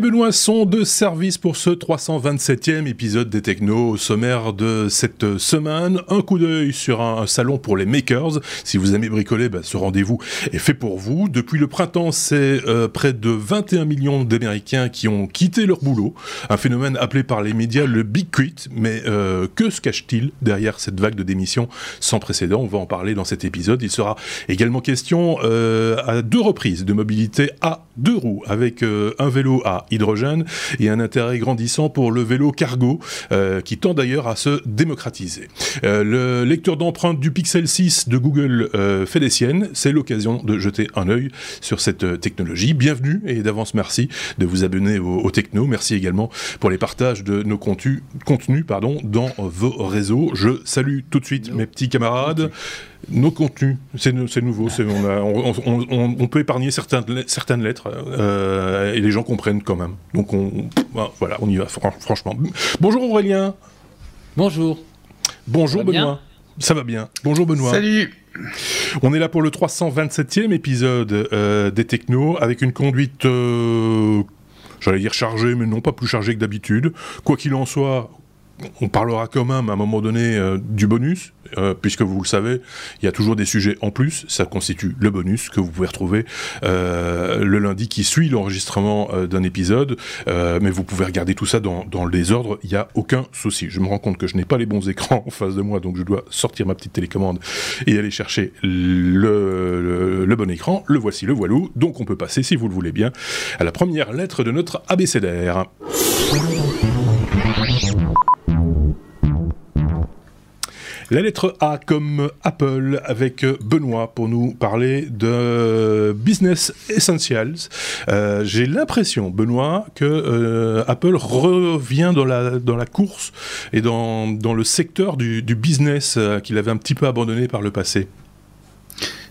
Benoît sont de service pour ce 327e épisode des Technos. Au sommaire de cette semaine, un coup d'œil sur un salon pour les makers. Si vous aimez bricoler, bah, ce rendez-vous est fait pour vous. Depuis le printemps, c'est euh, près de 21 millions d'Américains qui ont quitté leur boulot. Un phénomène appelé par les médias le Big Quit. Mais euh, que se cache-t-il derrière cette vague de démissions sans précédent? On va en parler dans cet épisode. Il sera également question euh, à deux reprises de mobilité à deux roues avec un vélo à hydrogène et un intérêt grandissant pour le vélo cargo euh, qui tend d'ailleurs à se démocratiser. Euh, le lecteur d'empreintes du Pixel 6 de Google euh, fait des siennes, c'est l'occasion de jeter un œil sur cette technologie. Bienvenue et d'avance merci de vous abonner au, Techno. Merci également pour les partages de nos contenus, contenus pardon, dans vos réseaux. Je salue tout de suite mes petits camarades. Nos contenus, c'est nouveau, on, peut épargner certaines, certaines lettres euh, et les gens comprennent quand même. Donc on, voilà, on y va franchement. Bonjour Aurélien. Bonjour. Bonjour Benoît. Ça va bien. Bonjour Benoît. Salut. On est là pour le 327e épisode euh, des Technos avec une conduite, euh, j'allais dire chargée, mais non pas plus chargée que d'habitude. Quoi qu'il en soit, on parlera quand même à un moment donné euh, du bonus, euh, puisque vous le savez, il y a toujours des sujets en plus, ça constitue le bonus que vous pouvez retrouver euh, le lundi qui suit l'enregistrement d'un épisode, mais vous pouvez regarder tout ça dans, le désordre, il n'y a aucun souci. Je me rends compte que je n'ai pas les bons écrans en face de moi, donc je dois sortir ma petite télécommande et aller chercher le, le bon écran. Le voici, le voilou, donc on peut passer, si vous le voulez bien, à la première lettre de notre abécédaire. La lettre A comme Apple avec Benoît pour nous parler de Business Essentials. Euh, j'ai l'impression, Benoît, que euh, Apple revient dans la, dans la course et dans, dans le secteur du, du business euh, qu'il avait un petit peu abandonné par le passé.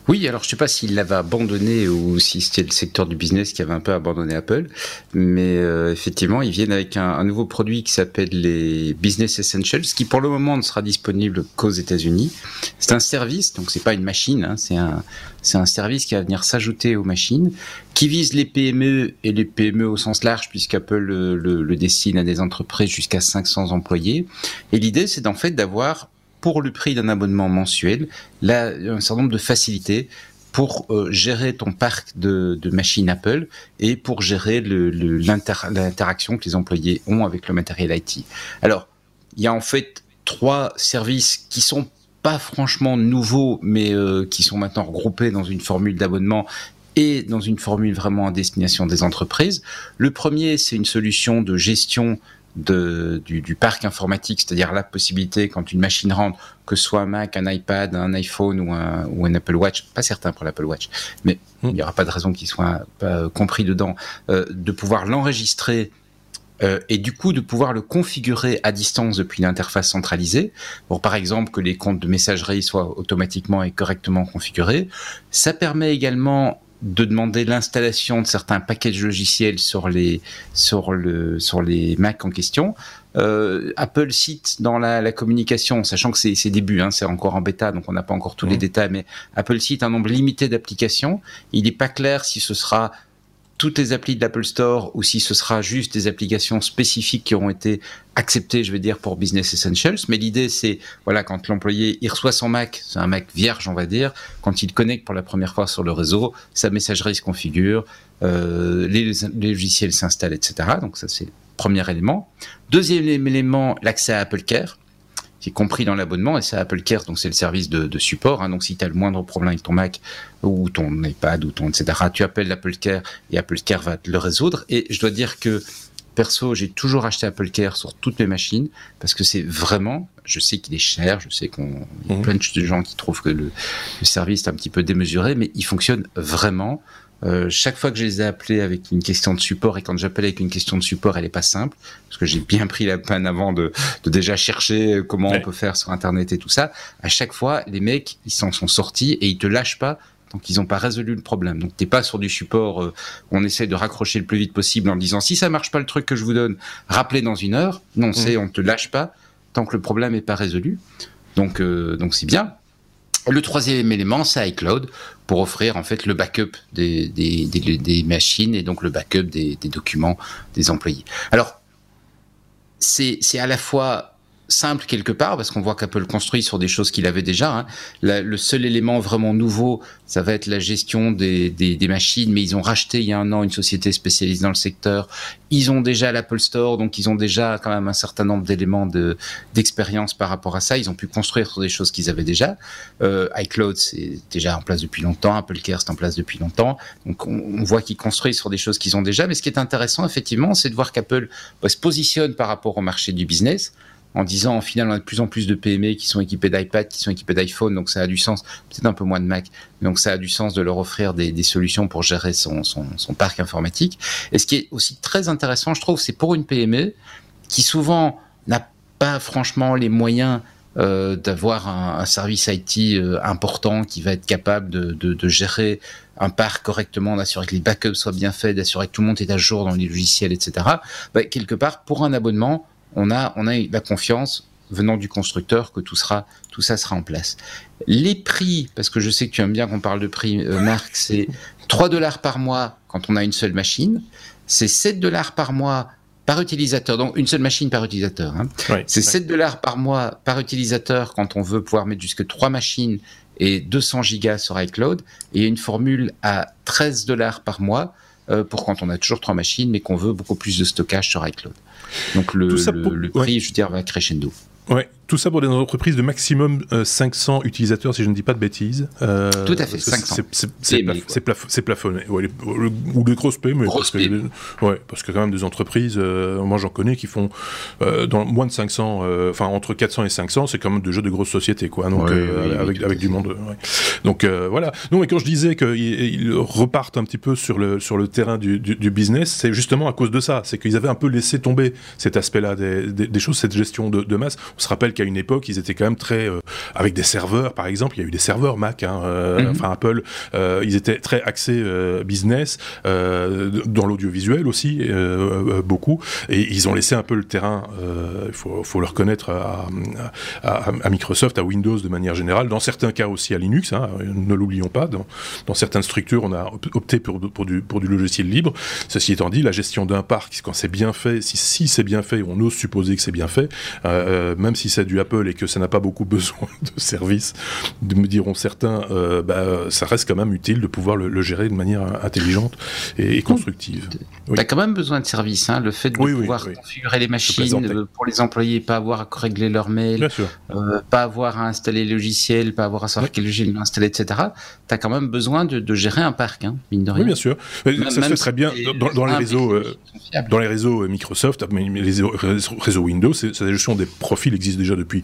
Oui, alors je ne sais pas s'il l'avait abandonné ou si c'était le secteur du business qui avait un peu abandonné Apple, mais euh, effectivement, ils viennent avec un, nouveau produit qui s'appelle les Business Essentials, qui pour le moment ne sera disponible qu'aux États-Unis. C'est un service, donc c'est pas une machine, hein, c'est un c'est un service qui va venir s'ajouter aux machines, qui vise les PME et les PME au sens large, puisqu'Apple le, le, le destine à des entreprises jusqu'à 500 employés. Et l'idée, c'est en fait d'avoir pour le prix d'un abonnement mensuel, là, un certain nombre de facilités pour euh, gérer ton parc de, machines Apple et pour gérer l'interaction que les employés ont avec le matériel IT. Alors, il y a en fait trois services qui sont pas franchement nouveaux, mais euh, qui sont maintenant regroupés dans une formule d'abonnement et dans une formule vraiment à destination des entreprises. Le premier, c'est une solution de gestion de, du, du, parc informatique, c'est-à-dire la possibilité quand une machine rentre, que ce soit un Mac, un iPad, un iPhone ou un, ou un Apple Watch, pas certain pour l'Apple Watch, mais hmm. il n'y aura pas de raison qu'il soit pas compris dedans, euh, de pouvoir l'enregistrer euh, et du coup de pouvoir le configurer à distance depuis l'interface centralisée, pour par exemple que les comptes de messagerie soient automatiquement et correctement configurés. Ça permet également de demander l'installation de certains packages logiciels sur les sur le sur les Mac en question. Euh, Apple cite dans la, la, communication, sachant que c'est début, hein, c'est encore en bêta, donc on n'a pas encore tous les mmh. détails, mais Apple cite un nombre limité d'applications. Il n'est pas clair si ce sera toutes les applis de l'Apple Store ou si ce sera juste des applications spécifiques qui auront été acceptées, je vais dire, pour Business Essentials. Mais l'idée, c'est, voilà, quand l'employé, il reçoit son Mac, c'est un Mac vierge, on va dire, quand il connecte pour la première fois sur le réseau, sa messagerie se configure, euh, les, les, logiciels s'installent, etc. Donc ça, c'est premier élément. Deuxième élément, l'accès à Apple Care qui est compris dans l'abonnement, et c'est Apple Care, donc c'est le service de, support. Hein. donc si tu as le moindre problème avec ton Mac ou ton iPad ou ton etc., tu appelles l'Apple Care et Apple Care va te le résoudre. Et je dois dire que perso, j'ai toujours acheté Apple Care sur toutes mes machines parce que c'est vraiment, je sais qu'il est cher, je sais qu'on y a mmh. plein de gens qui trouvent que le, le service est un petit peu démesuré, mais il fonctionne vraiment. Euh, chaque fois que je les ai appelés avec une question de support, et quand j'appelle avec une question de support, elle est pas simple, parce que j'ai bien pris la peine avant de, de déjà chercher comment on peut faire sur Internet et tout ça. À chaque fois, les mecs, ils s'en sont sortis et ils te lâchent pas tant qu'ils n'ont pas résolu le problème. Donc t'es pas sur du support euh, où on essaie de raccrocher le plus vite possible en disant si ça marche pas le truc que je vous donne, rappelez dans une heure. Non, mmh. c'est on te lâche pas tant que le problème est pas résolu. Donc euh, donc c'est bien. Le troisième élément, c'est iCloud pour offrir en fait le backup des, machines et donc le backup des documents des employés. Alors, c'est à la fois simple quelque part parce qu'on voit qu'Apple construit sur des choses qu'il avait déjà. Hein. le seul élément vraiment nouveau, ça va être la gestion des, des, machines, mais ils ont racheté il y a un an une société spécialisée dans le secteur. Ils ont déjà l'Apple Store, donc ils ont déjà quand même un certain nombre d'éléments de, d'expérience par rapport à ça. Ils ont pu construire sur des choses qu'ils avaient déjà. Euh, iCloud, c'est déjà en place depuis longtemps. Apple Care, c'est en place depuis longtemps. Donc on, on voit qu'ils construisent sur des choses qu'ils ont déjà. Mais ce qui est intéressant, effectivement, c'est de voir qu'Apple bah, se positionne par rapport au marché du business en disant en final on a de plus en plus de PME qui sont équipés d'iPad, qui sont équipés d'iPhone, donc ça a du sens, peut-être un peu moins de Mac, donc ça a du sens de leur offrir des, solutions pour gérer son, parc informatique. Et ce qui est aussi très intéressant, je trouve, c'est pour une PME qui souvent n'a pas franchement les moyens euh, d'avoir un, service IT euh, important qui va être capable de, de, de gérer un parc correctement, d'assurer que les backups soient bien faits, d'assurer que tout le monde est à jour dans les logiciels, etc. Bah, quelque part, pour un abonnement, on a, on a la confiance venant du constructeur que tout sera, tout ça sera en place. Les prix, parce que je sais que tu aimes bien qu'on parle de prix, euh, Marc, c'est 3 dollars par mois quand on a une seule machine, c'est 7 dollars par mois par utilisateur, donc une seule machine par utilisateur. Hein. c'est 7 dollars par mois par utilisateur quand on veut pouvoir mettre jusque 3 machines et 200 gigas sur iCloud, et une formule à 13 dollars par mois euh, pour quand on a toujours 3 machines mais qu'on veut beaucoup plus de stockage sur iCloud. Donc le, le, prix, je veux dire, va crescendo. Ouais, tout ça pour des entreprises de maximum 500 euh, utilisateurs, si je ne dis pas de bêtises. Euh, tout à fait, 500. C'est plafonné. ou des grosses PME. Grosses parce, PME. Que, ouais, parce que quand même des entreprises, euh, moi j'en connais qui font dans moins de 500, enfin entre 400 et 500, c'est quand même déjà de grosses sociétés, quoi. Donc avec, avec du monde. Donc voilà. Non, mais quand je disais qu'ils repartent un petit peu sur le, sur le terrain du, du, business, c'est justement à cause de ça. C'est qu'ils avaient un peu laissé tomber cet aspect-là des, des, choses, cette gestion de, de masse. On se rappelle qu'à une époque, ils étaient quand même très euh, avec des serveurs, par exemple. Il y a eu des serveurs Mac, hein, euh, mhm. enfin Apple. Euh, ils étaient très axés business dans l'audiovisuel aussi, beaucoup. Et ils ont laissé un peu le terrain. Il faut, faut, le reconnaître à, à, Microsoft, à Windows de manière générale. Dans certains cas aussi à Linux. Hein, ne l'oublions pas. Dans, dans, certaines structures, on a opté pour, pour, du, pour du logiciel libre. Ceci étant dit, la gestion d'un parc, quand c'est bien fait, si, si c'est bien fait, on ose supposer que c'est bien fait. Euh, même si c'est du Apple et que ça n'a pas beaucoup besoin de services, me diront certains, euh, bah, ça reste quand même utile de pouvoir le, gérer de manière intelligente et, constructive. Tu as quand même besoin de services, hein, le fait de pouvoir configurer les machines euh, pour les employés, pas avoir à régler leur mail, pas avoir à installer le logiciel, pas avoir à savoir quel logiciel installer, etc. Tu as quand même besoin de, gérer un parc, hein, mine de rien. Oui, bien sûr. ça se fait très bien dans, les réseaux, dans les réseaux Microsoft, les réseaux, Windows, c'est la gestion des profils existe déjà depuis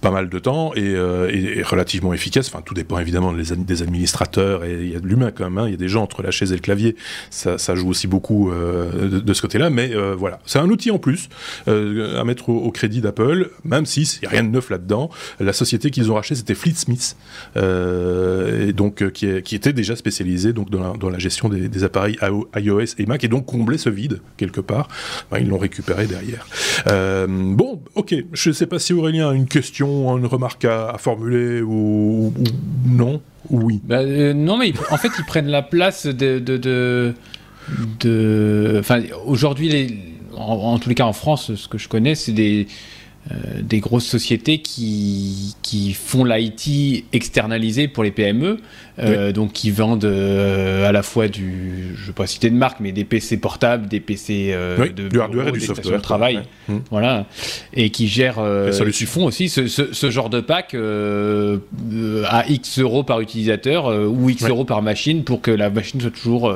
pas mal de temps et, euh, relativement efficace. Enfin, tout dépend évidemment des, administrateurs et il y a de l'humain quand même. Hein. Il y a des gens entre la chaise et le clavier. Ça, joue aussi beaucoup euh, de, ce côté-là. Mais euh, voilà, c'est un outil en plus à mettre au, crédit d'Apple, même si il n'y a rien de neuf là-dedans. La société qu'ils ont rachetée, c'était Fleet Smith, et donc qui, était déjà spécialisée donc dans la, gestion des, appareils iOS et Mac et donc combler ce vide quelque part. Ils l'ont récupéré derrière. bon, ok. Je ne sais pas si Aurélien a une question une remarque à, formuler ou, non ou oui bah, euh, Non, mais en fait, ils prennent la place de. de, de, aujourd'hui, en, tous les cas en France, ce que je connais, c'est des euh, des grosses sociétés qui, qui font l'IT externalisé pour les PME, euh, donc qui vendent euh, à la fois du, je ne vais pas citer de marque, mais des PC portables, des PC de du hardware et du software. de travail, mmh. voilà, et qui gèrent, qui font aussi ce, ce, genre de pack à X euros par utilisateur ou X euros par machine pour que la machine soit toujours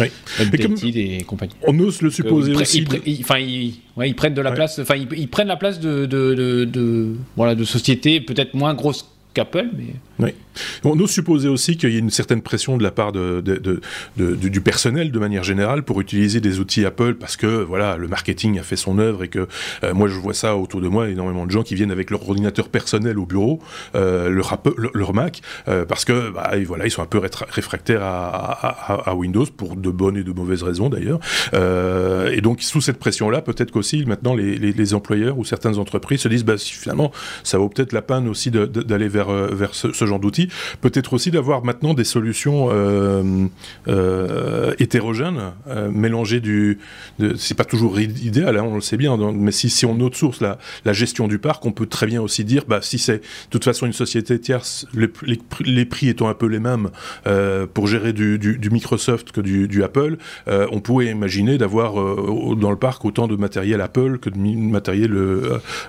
et compagnie. On ose le supposer aussi. Enfin, ils, ils, prennent de la place. Enfin, ils, prennent la place de, de, de, voilà, de sociétés peut-être moins grosses qu'Apple, mais. Oui. On ose supposer aussi qu'il y a une certaine pression de la part du personnel de manière générale pour utiliser des outils Apple parce que voilà le marketing a fait son œuvre et que euh, moi je vois ça autour de moi énormément de gens qui viennent avec leur ordinateur personnel au bureau, euh, leur, Mac euh, parce que bah, voilà ils sont un peu réfractaires à, Windows pour de bonnes et de mauvaises raisons d'ailleurs. Et donc sous cette pression là peut-être qu'aussi maintenant les, employeurs ou certaines entreprises se disent bah, finalement ça vaut peut-être la peine aussi d'aller vers, ce genre d'outils peut-être aussi d'avoir maintenant des solutions euh, euh, hétérogènes, euh, mélangées du. C'est pas toujours idéal, hein, on le sait bien, mais si, si on outsource la, la gestion du parc, on peut très bien aussi dire, bah, si c'est de toute façon une société tierce, les, prix étant un peu les mêmes pour gérer du, du, Microsoft que du, du Apple, on pourrait imaginer d'avoir dans le parc autant de matériel Apple que de matériel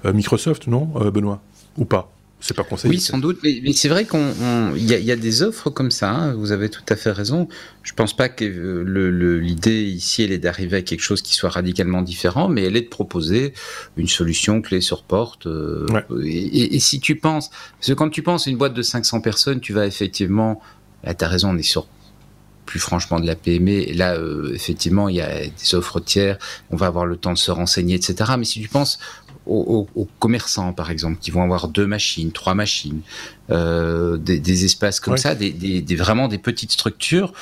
Microsoft, non, Benoît? Ou pas? C'est pas conseillé. Oui, sans doute, mais, c'est vrai qu'on y, a des offres comme ça. Hein, vous avez tout à fait raison. Je pense pas que euh, l'idée ici elle est d'arriver à quelque chose qui soit radicalement différent, mais elle est de proposer une solution clé sur porte. Euh, et, si tu penses, parce que quand tu penses à une boîte de 500 personnes, tu vas effectivement, là as raison, on est sur plus franchement de la PME. Et là, euh, effectivement, il y a des offres tiers, on va avoir le temps de se renseigner, etc. Mais si tu penses aux, commerçants, par exemple, qui vont avoir deux machines, trois machines, euh, des, espaces comme ça, des, vraiment des petites structures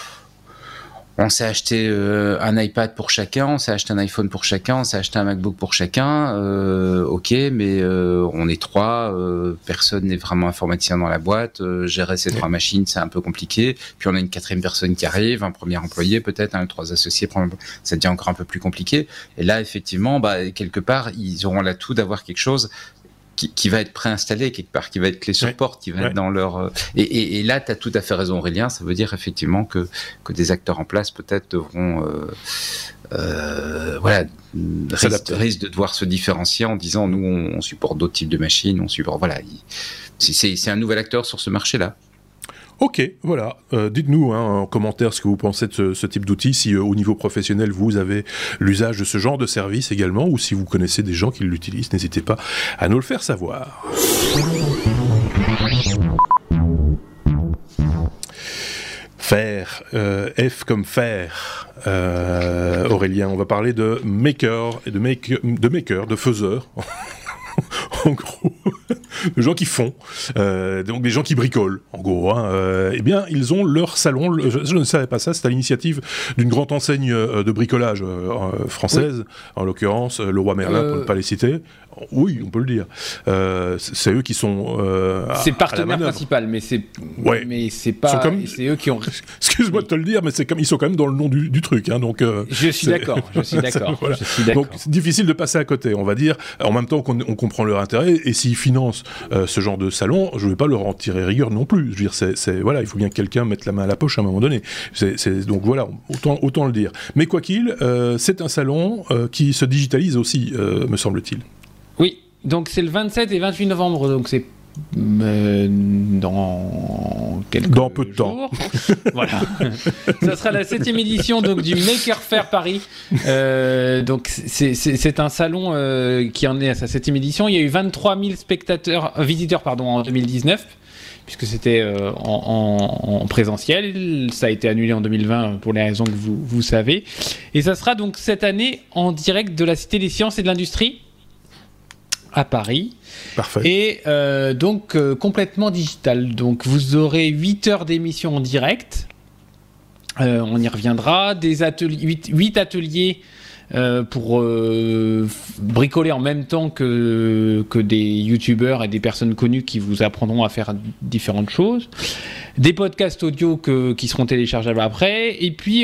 on s'est acheté euh, un iPad pour chacun, on s'est acheté un iPhone pour chacun, on s'est acheté un MacBook pour chacun. Euh, ok, mais euh, on est trois, personne n'est vraiment informaticien dans la boîte. gérer ces trois machines, c'est un peu compliqué. Puis on a une quatrième personne qui arrive, un premier employé peut-être, un trois associés, ça devient encore un peu plus compliqué. Et là, effectivement, bah, quelque part, ils auront l'atout d'avoir quelque chose qui, va être préinstallé quelque part, qui va être clé sur porte, qui va être dans leur... Euh, et, là, tu as tout à fait raison Aurélien, ça veut dire effectivement que, que des acteurs en place peut-être devront... Euh, euh, voilà, risquent de devoir se différencier en disant nous on, supporte d'autres types de machines, on supporte voilà, c'est un nouvel acteur sur ce marché-là. Ok, voilà. Euh, dites-nous hein, en commentaire ce que vous pensez de ce, type d'outil, si euh, au niveau professionnel vous avez l'usage de ce genre de service également, ou si vous connaissez des gens qui l'utilisent, n'hésitez pas à nous le faire savoir. Faire, euh, F comme faire. Aurélien, on va parler de maker de, de maker, de faiseur. en gros, de gens qui font, euh, donc des gens qui bricolent, en gros. Hein, euh, eh bien, ils ont leur salon. Je, ne savais pas ça. C'est à l'initiative d'une grande enseigne euh, de bricolage française, en l'occurrence le Roi Merlin, pour ne pas les citer. Oui, on peut le dire. Euh, c'est eux qui sont. Euh, c'est partenaire principal, mais c'est. Ouais. Mais c'est pas. C'est eux qui ont. Excuse-moi de te le dire, mais c'est comme ils sont quand même dans le nom du, truc, hein, donc. Euh, je suis d'accord. Je suis d'accord. Donc c'est difficile de passer à côté, on va dire. En même temps qu'on on comprend leur intérêt, et s'ils financent ce genre de salon, je ne vais pas leur en tirer rigueur non plus. Je veux dire, c'est voilà, il faut bien que quelqu'un mette la main à la poche à un moment donné. Donc voilà, autant autant le dire. Mais quoi qu'il, c'est un salon qui se digitalise aussi, me semble-t-il. Donc c'est le 27 et 28 novembre, donc c'est euh, dans quelques dans peu de temps. voilà. Ça sera la septième édition donc du Maker Faire Paris. Euh, donc c'est un salon euh, qui en est à sa septième édition. Il y a eu 23 000 spectateurs, visiteurs pardon en 2019 puisque c'était en, en, présentiel. Ça a été annulé en 2020 pour les raisons que vous, vous savez. Et ça sera donc cette année en direct de la Cité des Sciences et de l'Industrie à Paris. Parfait. Et euh, donc euh, complètement digital. Donc vous aurez 8 heures d'émission en direct. Euh, on y reviendra. Des ateliers, 8, ateliers pour bricoler en même temps que, que des youtubeurs et des personnes connues qui vous apprendront à faire différentes choses. Des podcasts audio qui seront téléchargeables après. Et puis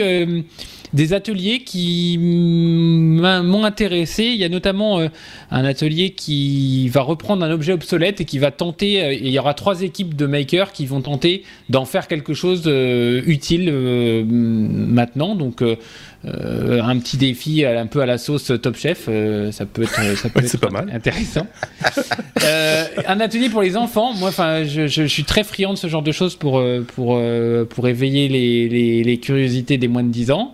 des ateliers qui m'ont intéressé. Il y a notamment euh, un atelier qui va reprendre un objet obsolète et qui va tenter, euh, il y aura trois équipes de makers qui vont tenter d'en faire quelque chose euh, utile maintenant. Donc euh, un petit défi un peu à la sauce Top Chef, ça peut être, ça peut être pas mal. intéressant. un atelier pour les enfants, moi, enfin, je, je, suis très friand de ce genre de choses pour pour pour éveiller les, les, les curiosités des moins de 10 ans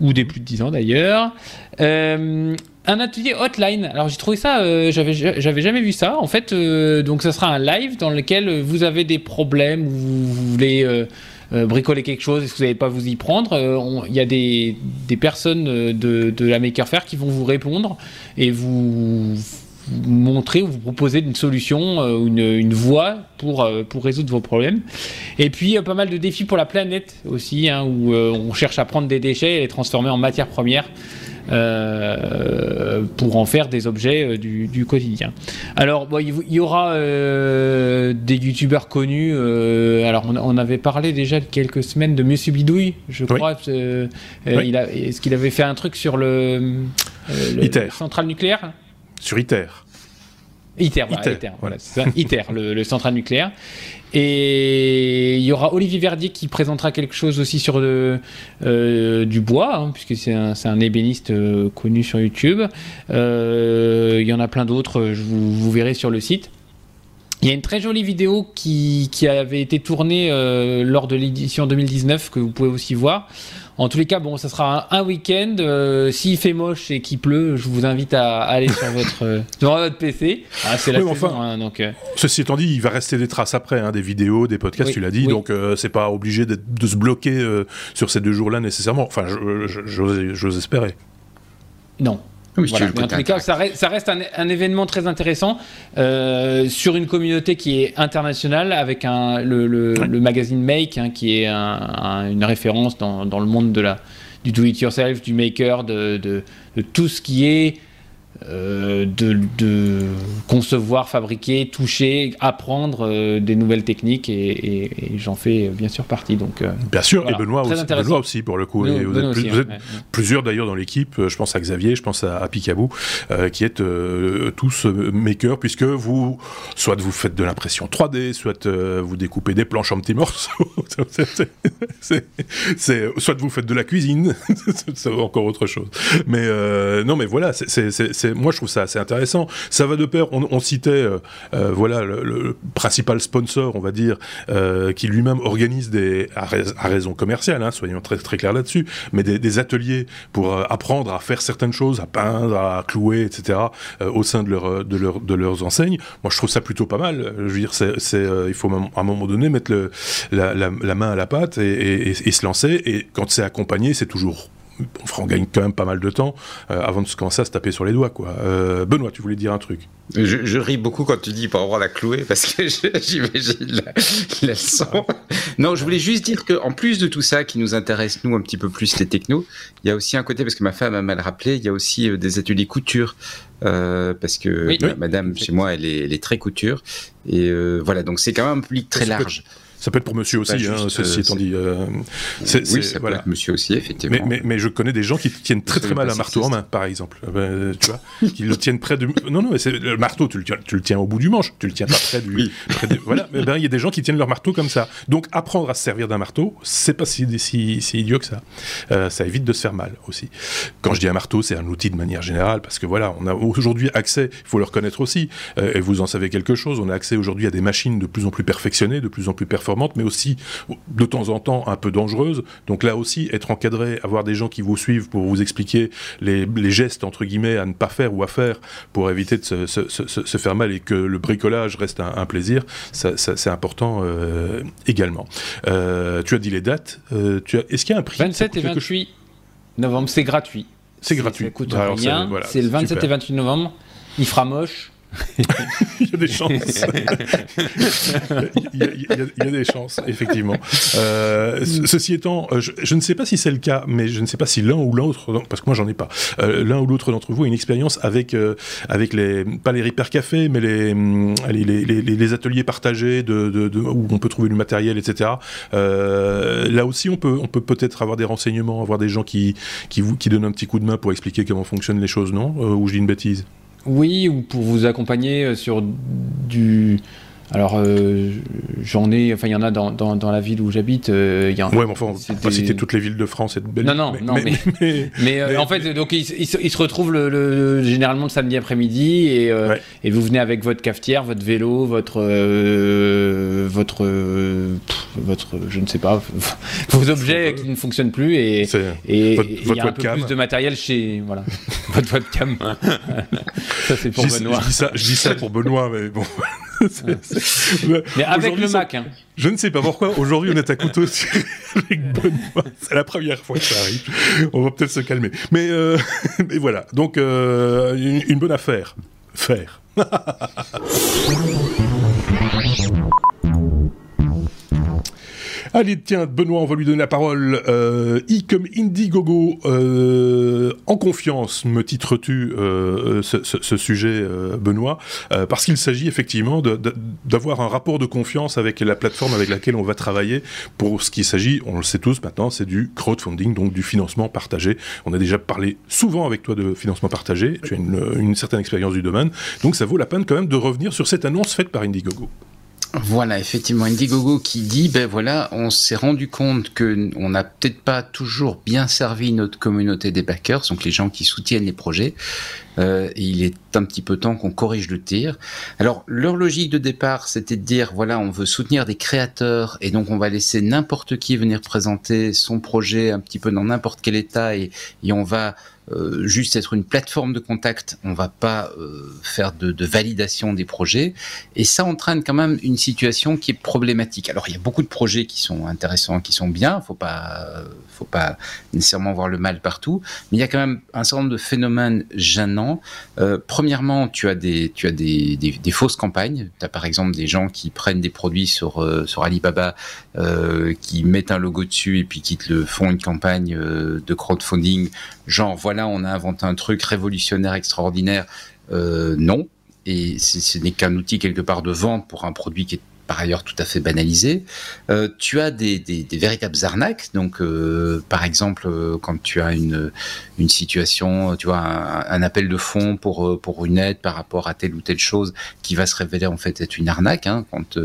ou des plus de 10 ans d'ailleurs. Euh, un atelier hotline. Alors j'ai trouvé ça, euh, j'avais j'avais jamais vu ça. En fait, euh, donc ça sera un live dans lequel vous avez des problèmes ou vous voulez bricoler quelque chose et que vous n'avez pas vous y prendre. Il y a des, des personnes de, de, la Maker Faire qui vont vous répondre et vous, montrer ou vous proposer une solution une, une, voie pour, pour résoudre vos problèmes. Et puis pas mal de défis pour la planète aussi, hein, où on cherche à prendre des déchets et les transformer en matière première. Euh, pour en faire des objets euh, du, quotidien. Alors, il y aura euh, des youtubeurs connus. alors, on, avait parlé déjà de quelques semaines de Monsieur Bidouille, je crois. Est-ce qu'il avait fait un truc sur le, le centrale nucléaire Sur ITER. ITER, voilà, ITER, voilà, ITER le, le, central nucléaire. Et il y aura Olivier Verdier qui présentera quelque chose aussi sur le, euh, du bois, hein, puisque c'est un, un, ébéniste euh, connu sur YouTube. Euh, il y en a plein d'autres, je vous, vous, verrez sur le site. Il y a une très jolie vidéo qui, qui avait été tournée lors de l'édition 2019 que vous pouvez aussi voir en tous les cas, bon, ça sera un, week-end. Euh, s'il fait moche et qu'il pleut, je vous invite à, aller sur votre, euh, votre PC. Ah, c'est la saison, hein, donc. Euh. Ceci étant dit, il va rester des traces après, hein, des vidéos, des podcasts, tu l'as dit. Donc, c'est pas obligé de se bloquer sur ces deux jours-là nécessairement. Enfin, j'ose espérer. Non, en tous les cas, ça reste, un, événement très intéressant euh, sur une communauté qui est internationale avec un, le, magazine Make, hein, qui est une référence dans, le monde de la, du do-it-yourself, du maker, de, tout ce qui est euh, de, concevoir, fabriquer, toucher, apprendre euh, des nouvelles techniques et, j'en fais bien sûr partie. Donc, euh, bien sûr, et Benoît aussi, pour le coup. vous, êtes, plusieurs d'ailleurs dans l'équipe, je pense à Xavier, je pense à, Picabou, qui êtes tous makers puisque vous, soit vous faites de l'impression 3D, soit vous découpez des planches en petits morceaux, c'est, soit vous faites de la cuisine, c'est encore autre chose. Mais non, mais voilà, c'est moi je trouve ça assez intéressant. Ça va de pair. On, citait euh, euh, voilà le, principal sponsor, on va dire, euh, qui lui-même organise des à, raison commerciale, hein, soyons très très clairs là-dessus, mais des, ateliers pour apprendre à faire certaines choses, à peindre, à clouer, etc. au sein de leur de leur de leurs enseignes. Moi je trouve ça plutôt pas mal. Je veux dire, c'est il faut à un moment donné mettre la, main à la pâte et se lancer. Et quand c'est accompagné, c'est toujours on gagne quand même pas mal de temps euh, avant de se commencer à se taper sur les doigts. Quoi. Euh, Benoît, tu voulais dire un truc? Je, ris beaucoup quand tu dis pour avoir la clouer parce que j'imagine la, la leçon. Non, je voulais juste dire qu'en plus de tout ça qui nous intéresse, nous, un petit peu plus les technos, il y a aussi un côté, parce que ma femme a mal rappelé, il y a aussi euh, des ateliers couture. parce que madame, chez moi, elle est, elle est, très couture. Et voilà, donc c'est quand même un public très large. Ça peut être pour monsieur aussi, hein, ceci euh, étant dit. Euh, oui, ça peut être monsieur aussi, effectivement. Mais, mais, je connais des gens qui tiennent très très mal un marteau en main, par exemple. Euh, ben, tu vois, qui le tiennent près du. Non, non, mais le marteau, tu le, tiens, tu le tiens au bout du manche, tu le tiens pas près du. Oui. Voilà, mais ben, il y a des gens qui tiennent leur marteau comme ça. Donc apprendre à se servir d'un marteau, c'est pas si, si, si, idiot que ça. ça évite de se faire mal aussi. Quand je dis un marteau, c'est un outil de manière générale, parce que voilà, on a aujourd'hui accès, il faut le reconnaître aussi, et vous en savez quelque chose, on a accès aujourd'hui à des machines de plus en plus perfectionnées, de plus en plus performantes mais aussi de temps en temps un peu dangereuse. Donc là aussi, être encadré, avoir des gens qui vous suivent pour vous expliquer les, gestes entre guillemets à ne pas faire ou à faire pour éviter de se, faire mal et que le bricolage reste un, plaisir, ça, c'est important euh, également. Euh, tu as dit les dates. Euh, est-ce qu'il y a un prix 27 et 28 novembre, c'est gratuit. C'est gratuit. Ça coûte rien. c'est le 27 et 28 novembre. Il fera moche. il y a des chances. il, y a, des chances, effectivement. Euh, ceci étant, euh, je, ne sais pas si c'est le cas, mais je ne sais pas si l'un ou l'autre, parce que moi j'en ai pas, euh, l'un ou l'autre d'entre vous a une expérience avec, avec les, pas les Repair Café, mais les, hum, les, les, ateliers partagés de, où on peut trouver du matériel, etc. là aussi, on peut on peut peut-être avoir des renseignements, avoir des gens qui, qui, vous, qui donnent un petit coup de main pour expliquer comment fonctionnent les choses, non? Ou je dis une bêtise? Oui, ou pour vous accompagner euh, sur du alors, euh, j'en ai, enfin, il y en a dans, dans, la ville où j'habite. Euh, ouais, mais enfin, on va pas citer toutes les villes de France et de Belgique. Non, non, mais, non, mais, mais, euh, en fait, donc, ils, se retrouvent le, généralement le samedi après-midi et, et, vous venez avec votre cafetière, votre vélo, votre, votre, votre, je ne sais pas, vos objets qui ne fonctionnent plus et, et il y a un peu plus de matériel chez, voilà, votre webcam. ça, c'est pour Benoît. Je dis ça, je dis ça pour Benoît, mais bon. Mais avec le Mac. Hein. Je ne sais pas pourquoi. Aujourd'hui, on est à couteau avec Benoît. C'est la première fois que ça arrive. On va peut-être se calmer. Mais, euh, mais voilà. Donc, euh, une, une bonne affaire. Faire. Allez, tiens, Benoît, on va lui donner la parole. Euh, I comme Indiegogo, euh, en confiance, me titres-tu euh, ce, sujet, Benoît? Parce qu'il s'agit effectivement d'avoir un rapport de confiance avec la plateforme avec laquelle on va travailler. Pour ce qui s'agit, on le sait tous maintenant, c'est du crowdfunding, donc du financement partagé. On a déjà parlé souvent avec toi de financement partagé. Tu as une, une certaine expérience du domaine, donc ça vaut la peine quand même de revenir sur cette annonce faite par Indiegogo. Voilà, effectivement, Indiegogo qui dit, ben voilà, on s'est rendu compte que on n'a peut-être pas toujours bien servi notre communauté des backers, donc les gens qui soutiennent les projets. Euh, il est un petit peu temps qu'on corrige le tir. Alors, leur logique de départ, c'était de dire, voilà, on veut soutenir des créateurs, et donc on va laisser n'importe qui venir présenter son projet un petit peu dans n'importe quel état, et, et on va euh, juste être une plateforme de contact, on va pas euh, faire de, validation des projets, et ça entraîne quand même une situation qui est problématique. Alors il y a beaucoup de projets qui sont intéressants, qui sont bien, faut pas, faut pas nécessairement voir le mal partout, mais il y a quand même un certain nombre de phénomènes gênants. Euh, premièrement, tu as des, fausses campagnes. Tu as par exemple des gens qui prennent des produits sur Alibaba, qui mettent un logo dessus et puis qui te le font une campagne de crowdfunding, genre voilà on a inventé un truc révolutionnaire, extraordinaire. Euh, non. Et ce n'est qu'un outil quelque part de vente pour un produit qui est par ailleurs tout à fait banalisé. Euh, tu as des, véritables arnaques. Donc, euh, par exemple, quand tu as une, une situation, tu vois, un, appel de fonds pour, pour une aide par rapport à telle ou telle chose qui va se révéler en fait être une arnaque. Hein. quand,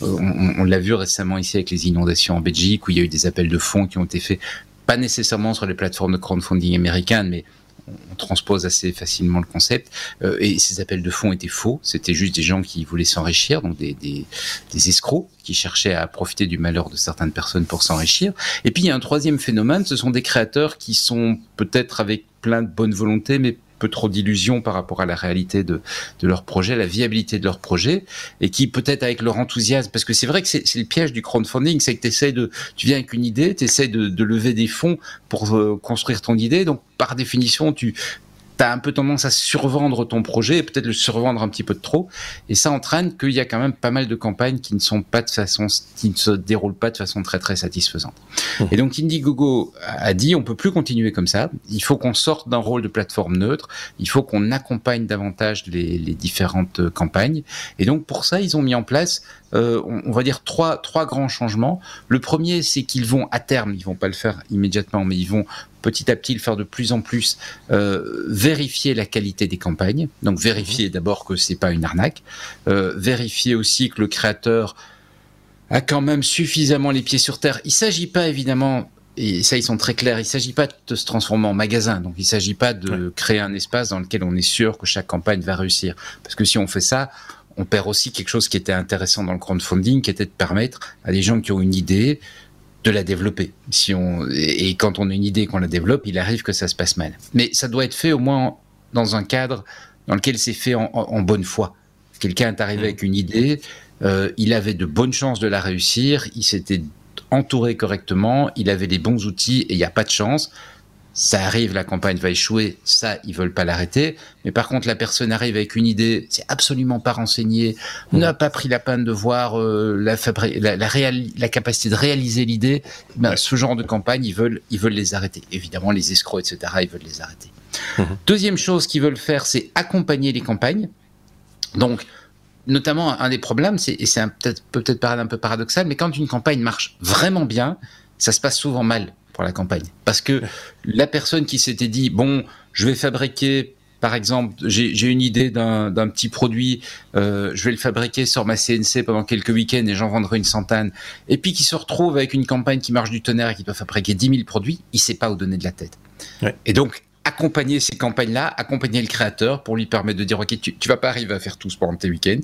on, on l'a vu récemment ici avec les inondations en Belgique où il y a eu des appels de fonds qui ont été faits pas nécessairement sur les plateformes de crowdfunding américaines, mais on transpose assez facilement le concept. Euh, et ces appels de fonds étaient faux. C'était juste des gens qui voulaient s'enrichir, donc des, des, des, escrocs qui cherchaient à profiter du malheur de certaines personnes pour s'enrichir. Et puis il y a un troisième phénomène, ce sont des créateurs qui sont peut-être avec plein de bonne volonté, mais peu trop d'illusions par rapport à la réalité de, de leur projet, la viabilité de leur projet, et qui peut-être avec leur enthousiasme, parce que c'est vrai que c'est le piège du crowdfunding, c'est que tu de, tu viens avec une idée, tu essaies de, de, lever des fonds pour euh, construire ton idée, donc par définition, tu tu as un peu tendance à survendre ton projet et peut-être le survendre un petit peu de trop. Et ça entraîne qu'il y a quand même pas mal de campagnes qui ne sont pas de façon, qui ne se déroulent pas de façon très très satisfaisante. Mmh. Et donc Indiegogo a dit on peut plus continuer comme ça. Il faut qu'on sorte d'un rôle de plateforme neutre. Il faut qu'on accompagne davantage les, les, différentes campagnes. Et donc pour ça ils ont mis en place euh, on, va dire trois trois grands changements. Le premier, c'est qu'ils vont à terme, ils vont pas le faire immédiatement, mais ils vont petit à petit le faire de plus en plus, euh, vérifier la qualité des campagnes. Donc vérifier mhm. d'abord que c'est pas une arnaque, euh, vérifier aussi que le créateur a quand même suffisamment les pieds sur terre. Il s'agit pas évidemment et ça ils sont très clairs, il s'agit pas de se transformer en magasin, donc il s'agit pas de créer un espace dans lequel on est sûr que chaque campagne va réussir, parce que si on fait ça, on perd aussi quelque chose qui était intéressant dans le crowdfunding, qui était de permettre à des gens qui ont une idée de la développer. Si on, et quand on a une idée et qu'on la développe, il arrive que ça se passe mal. Mais ça doit être fait au moins dans un cadre dans lequel c'est fait en, bonne foi. Quelqu'un est arrivé mmh. avec une idée, euh, il avait de bonnes chances de la réussir, il s'était entouré correctement, il avait les bons outils et il n'y a pas de chance ça arrive, la campagne va échouer, ça, ils veulent pas l'arrêter. Mais par contre, la personne arrive avec une idée, c'est absolument pas renseigné, mmh. n'a pas pris la peine de voir euh, la, la, la, la, capacité de réaliser l'idée. Ben, Ce genre de campagne, ils veulent, ils veulent les arrêter. Évidemment, les escrocs, etc., ils veulent les arrêter. Mmh. Deuxième chose qu'ils veulent faire, c'est accompagner les campagnes. Donc, notamment, un des problèmes, c'est, et c'est peut-être peut-être un peu paradoxal, mais quand une campagne marche vraiment bien, ça se passe souvent mal pour la campagne. Parce que la personne qui s'était dit, bon, je vais fabriquer par exemple, j'ai une idée d'un petit produit, euh, je vais le fabriquer sur ma CNC pendant quelques week-ends et j'en vendrai une centaine, et puis qui se retrouve avec une campagne qui marche du tonnerre et qui doit fabriquer 10 000 produits, il sait pas où donner de la tête. Et donc, accompagner ces campagnes-là, accompagner le créateur pour lui permettre de dire ok tu, tu vas pas arriver à faire tout pendant tes week-ends,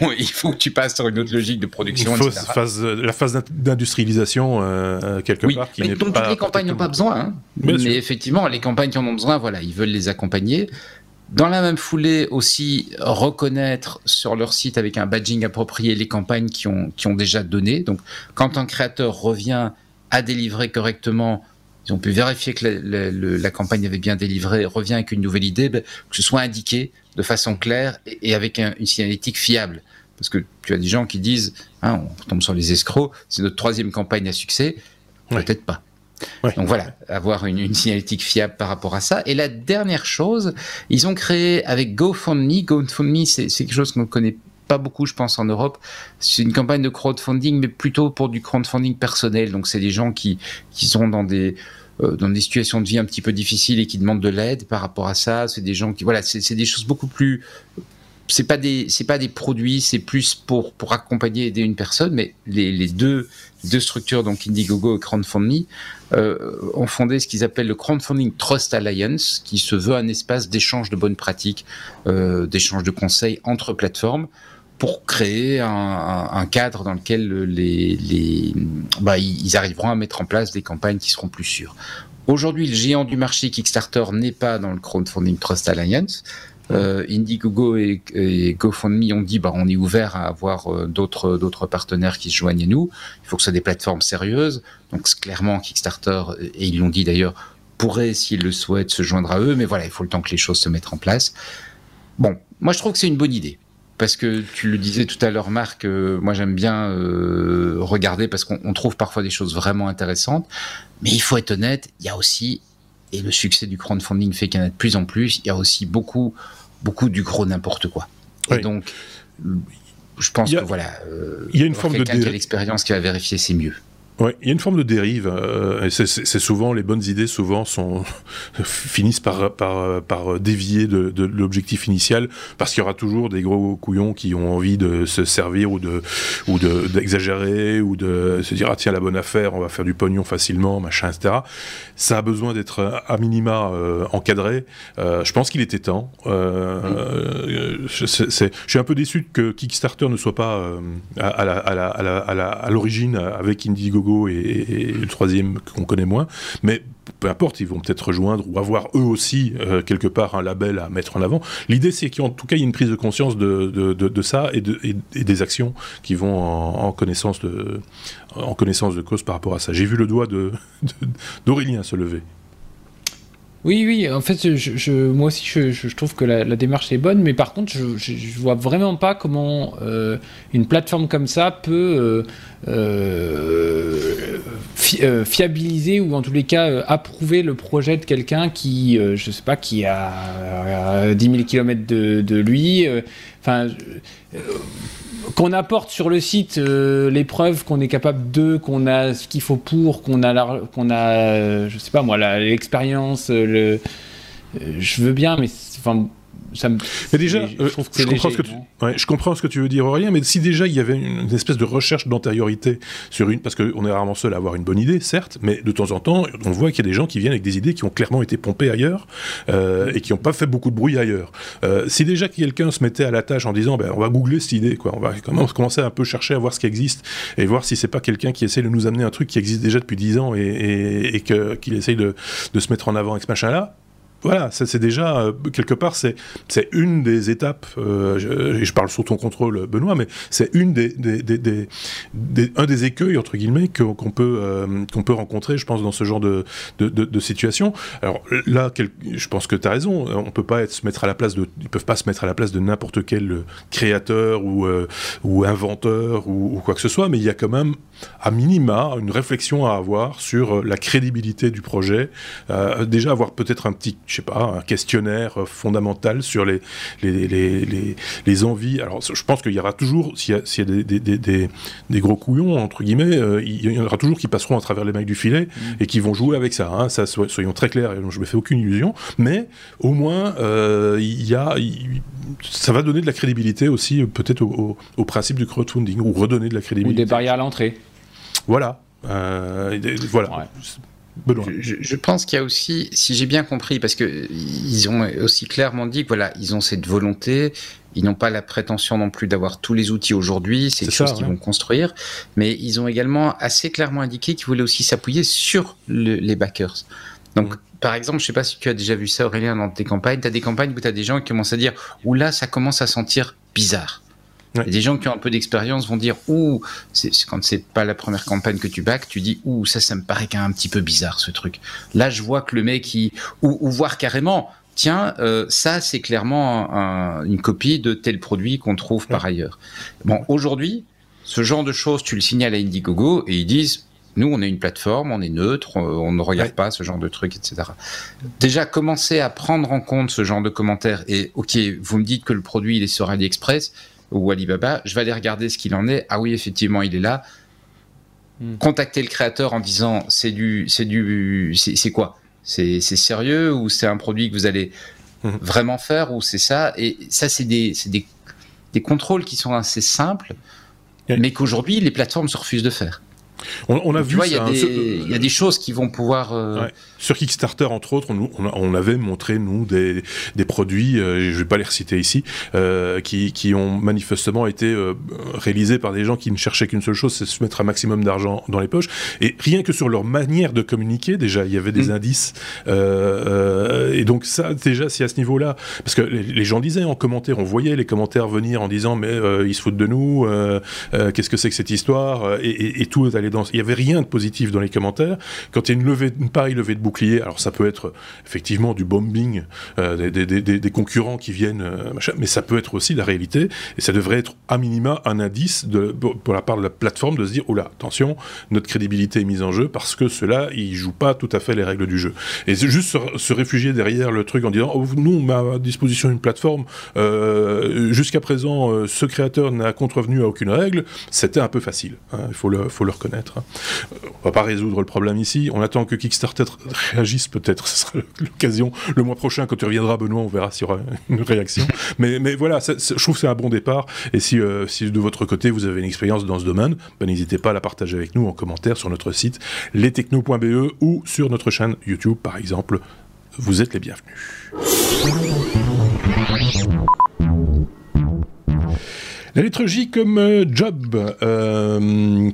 il faut que tu passes sur une autre logique de production. Il phase, la phase d'industrialisation euh, quelque part qui mais donc toutes les campagnes n'ont pas besoin, hein. mais effectivement les campagnes qui en ont besoin, voilà, ils veulent les accompagner. Dans la même foulée aussi reconnaître sur leur site avec un badging approprié les campagnes qui ont, qui ont déjà donné. Donc quand un créateur revient à délivrer correctement ils ont pu vérifier que la, campagne avait bien délivré, revient avec une nouvelle idée, ben, que ce soit indiqué de façon claire et, avec une signalétique fiable. Parce que tu as des gens qui disent, hein, on tombe sur les escrocs, c'est notre troisième campagne à succès, peut-être pas. Donc voilà, avoir une, une, signalétique fiable par rapport à ça. Et la dernière chose, ils ont créé avec GoFundMe, GoFundMe c'est quelque chose qu'on ne connaît pas beaucoup, je pense, en Europe. C'est une campagne de crowdfunding, mais plutôt pour du crowdfunding personnel. Donc, c'est des gens qui, qui sont dans des, euh, dans des situations de vie un petit peu difficiles et qui demandent de l'aide par rapport à ça. C'est des gens qui, voilà, c'est des choses beaucoup plus. C'est pas des, pas des produits, c'est plus pour pour accompagner, aider une personne. Mais les, les deux deux structures, donc Indiegogo et Crowdfunding, euh, ont fondé ce qu'ils appellent le Crowdfunding Trust Alliance, qui se veut un espace d'échange de bonnes pratiques, euh, d'échange de conseils entre plateformes pour créer un, cadre dans lequel les, les bah, ils arriveront à mettre en place des campagnes qui seront plus sûres. Aujourd'hui, le géant du marché Kickstarter n'est pas dans le Crowdfunding Trust Alliance. Euh, Indiegogo et, GoFundMe ont dit bah, on est ouvert à avoir euh, d'autres d'autres partenaires qui se joignent à nous. Il faut que ce soit des plateformes sérieuses. Donc clairement Kickstarter et ils l'ont dit d'ailleurs pourrait s'ils le souhaitent se joindre à eux, mais voilà il faut le temps que les choses se mettent en place. Bon, moi je trouve que c'est une bonne idée parce que tu le disais tout à l'heure, Marc, euh, moi j'aime bien euh, regarder parce qu'on trouve parfois des choses vraiment intéressantes, mais il faut être honnête, il y a aussi, et le succès du crowdfunding fait qu'il y en a de plus en plus, il y a aussi beaucoup, beaucoup du gros n'importe quoi. Et donc, je pense que voilà, euh, il y a une forme de quelqu'un qui a l'expérience qui va vérifier, c'est mieux. Ouais, il y a une forme de dérive. Euh, c'est souvent les bonnes idées, souvent sont finissent par par, par dévier de, de l'objectif initial, parce qu'il y aura toujours des gros couillons qui ont envie de se servir ou de ou d'exagérer ou de se dire ah tiens la bonne affaire, on va faire du pognon facilement, machin, etc. Ça a besoin d'être à minima euh, encadré. Euh, je pense qu'il était temps. Je, je, suis un peu déçu que Kickstarter ne soit pas à, à, à, à l'origine avec Et, le troisième qu'on connaît moins. Mais peu importe, ils vont peut-être rejoindre ou avoir eux aussi euh, quelque part un label à mettre en avant. L'idée, c'est qu'en tout cas, il y ait une prise de conscience de, ça et, et, des actions qui vont en, connaissance de, en connaissance de cause par rapport à ça. J'ai vu le doigt d'Aurélien se lever. Oui, oui, en fait, je, moi aussi, je, trouve que la, démarche est bonne, mais par contre, je, je vois vraiment pas comment euh, une plateforme comme ça peut euh, euh, fiabiliser ou en tous les cas approuver le projet de quelqu'un qui, je sais pas, qui a 10 000 km de, de lui. Enfin qu'on apporte sur le site euh, les preuves qu'on est capable de, qu'on a ce qu'il faut pour, qu'on a, qu'on a, euh, je sais pas moi, l'expérience, euh, le, je veux bien, mais enfin, mais déjà, je, comprends ce que tu, je comprends ce que tu veux dire, Aurélien, mais si déjà il y avait une, espèce de recherche d'antériorité sur une, parce qu'on est rarement seul à avoir une bonne idée, certes, mais de temps en temps, on voit qu'il y a des gens qui viennent avec des idées qui ont clairement été pompées ailleurs euh, et qui n'ont pas fait beaucoup de bruit ailleurs. Euh, si déjà quelqu'un se mettait à la tâche en disant, ben, on va googler cette idée, quoi, on va commencer à un peu chercher à voir ce qui existe et voir si c'est pas quelqu'un qui essaie de nous amener un truc qui existe déjà depuis 10 ans et, et, et qu'il essaye de, de se mettre en avant avec ce machin-là, voilà, ça c'est déjà euh, quelque part c'est une des étapes. Euh, je, parle sous ton contrôle, Benoît, mais c'est une des, un des écueils entre guillemets qu'on peut euh, peut rencontrer, je pense, dans ce genre de situation. Alors là, je pense que tu as raison. On peut pas se mettre à la place de, ils peuvent pas se mettre à la place de n'importe quel créateur ou ou inventeur ou, ou, quoi que ce soit, mais il y a quand même à minima une réflexion à avoir sur la crédibilité du projet. déjà avoir peut-être un petit je sais pas, un questionnaire fondamental sur les, les, les, les, envies. Alors, je pense qu'il y aura toujours, s'il y a, y a des, des, des, des, gros couillons, entre guillemets, il y en aura toujours qui passeront à travers les mailles du filet mm. et qui vont jouer avec ça. Hein. ça soyons très clairs, je me fais aucune illusion, mais au moins, il y a, ça va donner de la crédibilité aussi, peut-être au, au, principe du crowdfunding, ou redonner de la crédibilité. Ou des barrières à l'entrée. Voilà. Euh, voilà. Je, pense qu'il y a aussi, si j'ai bien compris, parce que ils ont aussi clairement dit que voilà, ils ont cette volonté, ils n'ont pas la prétention non plus d'avoir tous les outils aujourd'hui, c'est quelque chose qu'ils vont construire, mais ils ont également assez clairement indiqué qu'ils voulaient aussi s'appuyer sur les backers. Donc, mm. par exemple, je sais pas si tu as déjà vu ça, Aurélien, dans tes campagnes, tu as des campagnes où tu as des gens qui commencent à dire, ou là, ça commence à sentir bizarre. Des gens qui ont un peu d'expérience vont dire ouh, c'est quand c'est pas la première campagne que tu back, tu dis ouh ça ça me paraît quand même un petit peu bizarre ce truc. Là je vois que le mec il ou, ou voir carrément tiens euh, ça c'est clairement une copie de tel produit qu'on trouve par ailleurs. Bon aujourd'hui ce genre de choses tu le signales à Indiegogo et ils disent nous, on est une plateforme, on est neutre, on ne regarde pas ce genre de trucs, etc. Déjà, commencer à prendre en compte ce genre de commentaires et, ok, vous me dites que le produit il est sur AliExpress, ou Alibaba, je vais aller regarder ce qu'il en est. Ah oui, effectivement, il est là. Hmm. Contacter le créateur en disant c'est du, c'est du, c'est quoi? C'est sérieux ou c'est un produit que vous allez hmm. vraiment faire ou c'est ça? Et ça, c'est des, des, des, contrôles qui sont assez simples, mais qu'aujourd'hui les plateformes se refusent de faire. On, a vu il y, a des choses qui vont pouvoir. Euh, Sur Kickstarter, entre autres, on, on, avait montré nous des, des produits, euh, je ne vais pas les reciter ici, euh, qui, qui, ont manifestement été réalisés par des gens qui ne cherchaient qu'une seule chose, c'est se mettre un maximum d'argent dans les poches. Et rien que sur leur manière de communiquer, déjà, il y avait des mm. indices. et donc ça, déjà, si à ce niveau-là, parce que les, gens disaient en commentaire, on voyait les commentaires venir en disant mais ils se foutent de nous, qu'est-ce que c'est que cette histoire, et, et, et tout allait il n'y avait rien de positif dans les commentaires. Quand il y a une, pareille levée de bouclier, alors ça peut être effectivement du bombing, euh, des, concurrents qui viennent, euh, mais ça peut être aussi la réalité, et ça devrait être à minima un indice pour la part de la plateforme de se dire, oula, attention, notre crédibilité est mise en jeu parce que cela, ils jouent pas tout à fait les règles du jeu. Et juste se, réfugier derrière le truc en disant, oh, nous, on à disposition une plateforme, euh, jusqu'à présent, ce créateur n'a contrevenu à aucune règle, c'était un peu facile, hein, il faut le, faut le reconnaître. On va pas résoudre le problème ici. On attend que Kickstarter réagisse peut-être. Ce sera l'occasion le mois prochain quand tu reviendras, Benoît. On verra s'il y aura une réaction. mais, mais voilà, je trouve que c'est un bon départ. Et si, euh, si de votre côté vous avez une expérience dans ce domaine, ben, n'hésitez pas à la partager avec nous en commentaire sur notre site lestechno.be ou sur notre chaîne YouTube par exemple. Vous êtes les bienvenus. La lettre J comme euh, job. Euh,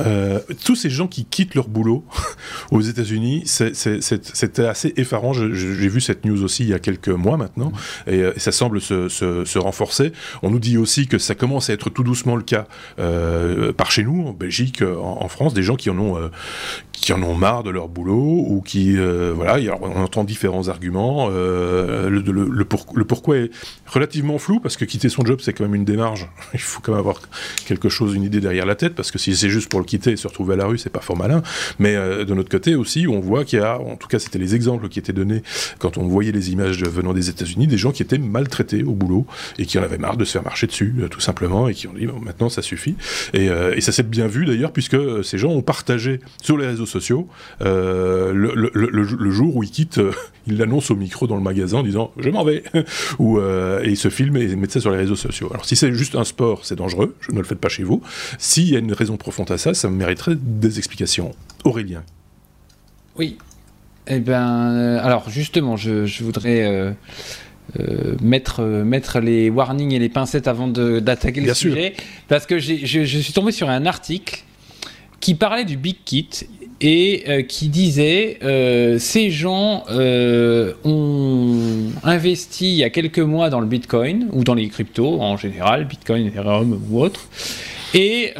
euh, tous ces gens qui quittent leur boulot aux États-Unis, c'était assez effarant. J'ai vu cette news aussi il y a quelques mois maintenant, et, euh, ça semble se, renforcer. On nous dit aussi que ça commence à être tout doucement le cas euh, par chez nous, en Belgique, en, France, des gens qui en ont qui en ont marre de leur boulot ou qui voilà. on entend différents arguments. le, le, pourquoi est relativement flou parce que quitter son job c'est quand même une démarche. Il faut quand même avoir quelque chose, une idée derrière la tête parce que si c'est juste pour le quitter et se retrouver à la rue, c'est pas fort malin. Mais euh, de notre côté aussi, on voit qu'il y a, en tout cas, c'était les exemples qui étaient donnés quand on voyait les images venant des États-Unis, des gens qui étaient maltraités au boulot et qui en avaient marre de se faire marcher dessus, euh, tout simplement, et qui ont dit maintenant ça suffit. Euh, et, ça s'est bien vu d'ailleurs, puisque ces gens ont partagé sur les réseaux sociaux le, jour où ils quittent, ils l'annoncent au micro dans le magasin en disant je m'en vais, ou et ils se filment et mettent ça sur les réseaux sociaux. Alors si c'est juste un sport, c'est dangereux, je ne le faites pas chez vous. S'il y a une raison profonde à ça, ça, mériterait des explications. Aurélien. Oui. Eh bien, euh, alors justement, je, voudrais euh, euh, mettre, mettre les warnings et les pincettes avant d'attaquer le sujet, parce que je, je, suis tombé sur un article qui parlait du Big Kit et qui disait ces gens ont investi il y a quelques mois dans le Bitcoin ou dans les cryptos en général, Bitcoin, Ethereum ou autre, et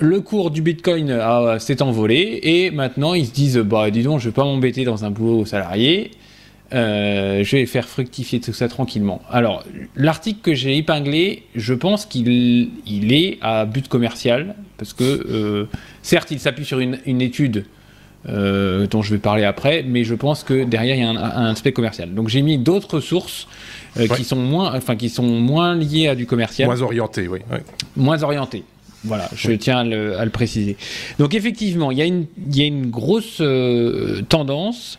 le cours du Bitcoin s'est envolé et maintenant ils se disent bah dis donc je vais pas m'embêter dans un boulot salarié euh, je vais faire fructifier tout ça tranquillement. Alors, l'article que j'ai épinglé, je pense qu'il il est à but commercial, parce que, euh, certes, il s'appuie sur une, étude dont je vais parler après, mais je pense que derrière il y a un, aspect commercial. Donc j'ai mis d'autres sources qui sont moins, enfin qui sont moins liées à du commercial, moins orientées, oui. Moins orientées. Voilà, je tiens à le, préciser. Donc effectivement, il y a une, il y a une grosse tendance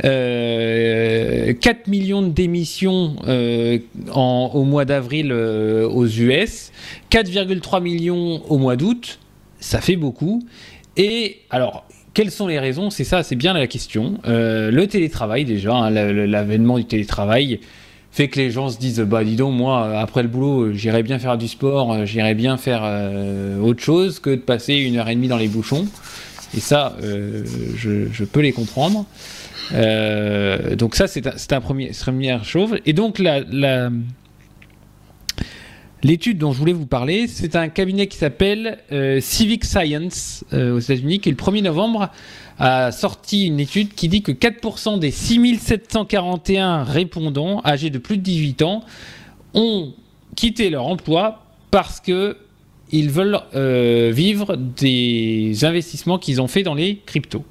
4 euh, millions de démissions euh, au mois d'avril euh, aux US, 4,3 millions au mois d'août, ça fait beaucoup. Et alors, quelles sont les raisons? C'est ça, c'est bien la question. le télétravail déjà, hein, l'avènement du télétravail fait que les gens se disent bah dis donc moi après le boulot j'irais bien faire du sport j'irais bien faire autre chose que de passer une heure et demie dans les bouchons. Et ça je, peux les comprendre euh, donc ça, c'est un, premier, première chose. Et donc L'étude dont je voulais vous parler, c'est un cabinet qui s'appelle euh, Civic Science euh, aux États-Unis, qui le 1er novembre a sorti une étude qui dit que 4% des 6741 répondants âgés de plus de 18 ans ont quitté leur emploi parce que ils veulent vivre des investissements qu'ils ont fait dans les cryptos.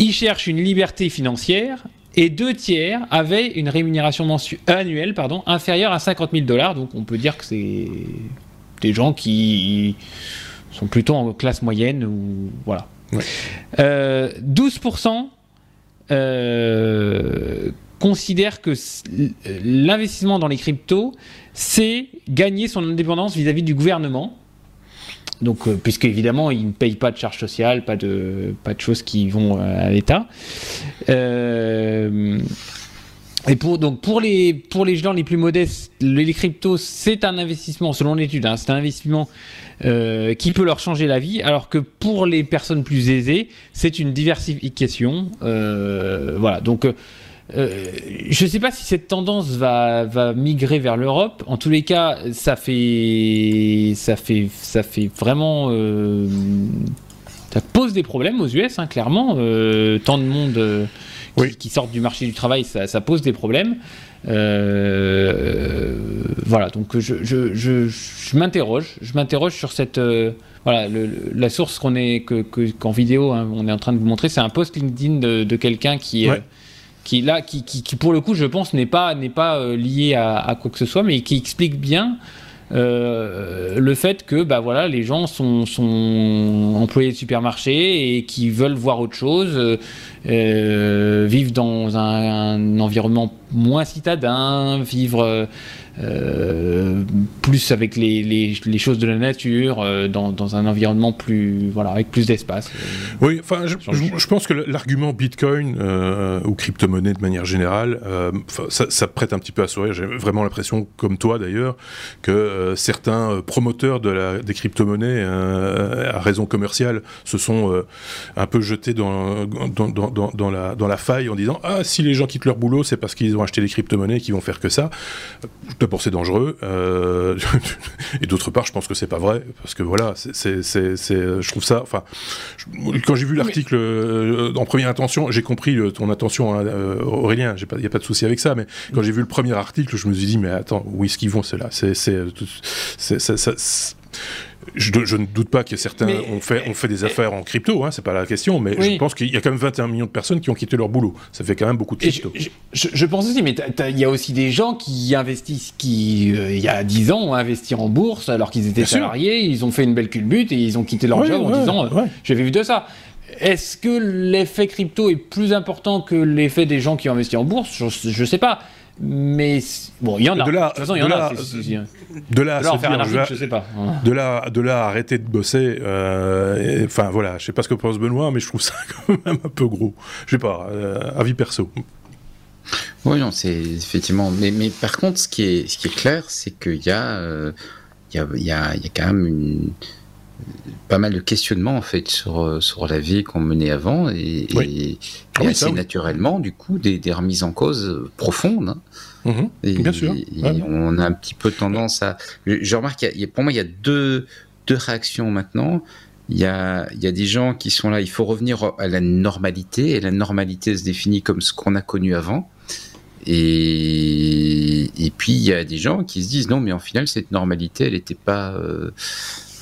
Ils cherchent une liberté financière et deux tiers avaient une rémunération annuelle pardon, inférieure à 50 000 dollars. Donc on peut dire que c'est des gens qui sont plutôt en classe moyenne ou voilà. 12% euh, euh, considèrent que l'investissement dans les cryptos, c'est gagner son indépendance vis-à-vis -vis du gouvernement. Donc, euh, puisque évidemment, ils ne payent pas de charges sociales, pas de, pas de choses qui vont euh, à l'État. Euh, et pour, donc pour, les, pour les gens les plus modestes, les cryptos, c'est un investissement, selon l'étude, hein, c'est un investissement qui peut leur changer la vie, alors que pour les personnes plus aisées, c'est une diversification. voilà, donc euh, je ne sais pas si cette tendance va, va migrer vers l'Europe. En tous les cas, ça fait, ça fait, ça fait vraiment. Euh, ça pose des problèmes aux US, hein, clairement. Euh, tant de monde qui, sortent du marché du travail, ça, pose des problèmes. voilà, donc je, je, je, je m'interroge. Je m'interroge sur cette. voilà, la source qu'on est qu'en vidéo, hein, on est en train de vous montrer, c'est un post LinkedIn de, de quelqu'un qui qui là, qui, qui, pour le coup, je pense, n'est pas, n'est pas euh, lié à, quoi que ce soit, mais qui explique bien euh, le fait que bah voilà les gens sont, sont, employés de supermarché et qui veulent voir autre chose euh, vivre dans un, un, environnement moins citadin vivre euh, plus avec les, les, choses de la nature, euh, dans, dans, un environnement plus, voilà, avec plus d'espace. oui, enfin, je, je, pense que l'argument Bitcoin euh, ou crypto-monnaie de manière générale, ça, ça, prête un petit peu à sourire. J'ai vraiment l'impression, comme toi d'ailleurs, que certains promoteurs de la, des crypto-monnaies, à raison commerciale, se sont un peu jetés dans, dans, dans, dans, la, dans la faille en disant Ah, si les gens quittent leur boulot, c'est parce qu'ils ont acheté des crypto-monnaies et qu'ils vont faire que ça. D'abord c'est dangereux, euh, et d'autre part je pense que c'est pas vrai, parce que voilà, c'est, je trouve ça, enfin, quand j'ai vu l'article euh, en première intention, j'ai compris ton intention, hein, euh, Aurélien, il n'y a pas de souci avec ça, mais quand j'ai vu le premier article, je me suis dit, mais attends, où est-ce qu'ils vont, c'est là, c'est, je, ne doute pas que certains ont, fait, ont fait des affaires en crypto, hein, c'est pas la question, mais je pense qu'il y a quand même 21 millions de personnes qui ont quitté leur boulot. Ça fait quand même beaucoup de crypto. Je, pense aussi, mais il y a aussi des gens qui investissent, qui, euh, il y a 10 ans, ont investi en bourse alors qu'ils étaient salariés, ils ont fait une belle culbute et ils ont quitté leur job en disant euh, J'ai vu de ça. Est-ce que l'effet crypto est plus important que l'effet des gens qui ont investi en bourse? Je ne sais pas. Mais bon, il y en a. De là, de toute façon, il y en a. De là, à faire un article, je sais pas. De là, de là à arrêter de bosser. Euh, enfin voilà, je sais pas ce que pense Benoît, mais je trouve ça quand même un peu gros. Je sais pas, euh, avis perso. Oui, non, c'est effectivement. Mais, mais par contre, ce qui est, ce qui est clair, c'est qu'il y a, euh, il y a, il y a, il y a quand même une pas mal de questionnements en fait sur, euh, sur la vie qu'on menait avant et, et, ah assez naturellement du coup des, des, remises en cause profondes. Hein. Mhm. et, Bien sûr. on a un petit peu tendance à. Je remarque, il y a, pour moi, il y a deux, deux réactions maintenant. Il y, a, il y a des gens qui sont là, il faut revenir à la normalité, et la normalité se définit comme ce qu'on a connu avant. et, et puis il y a des gens qui se disent non, mais en final cette normalité, elle n'était pas euh,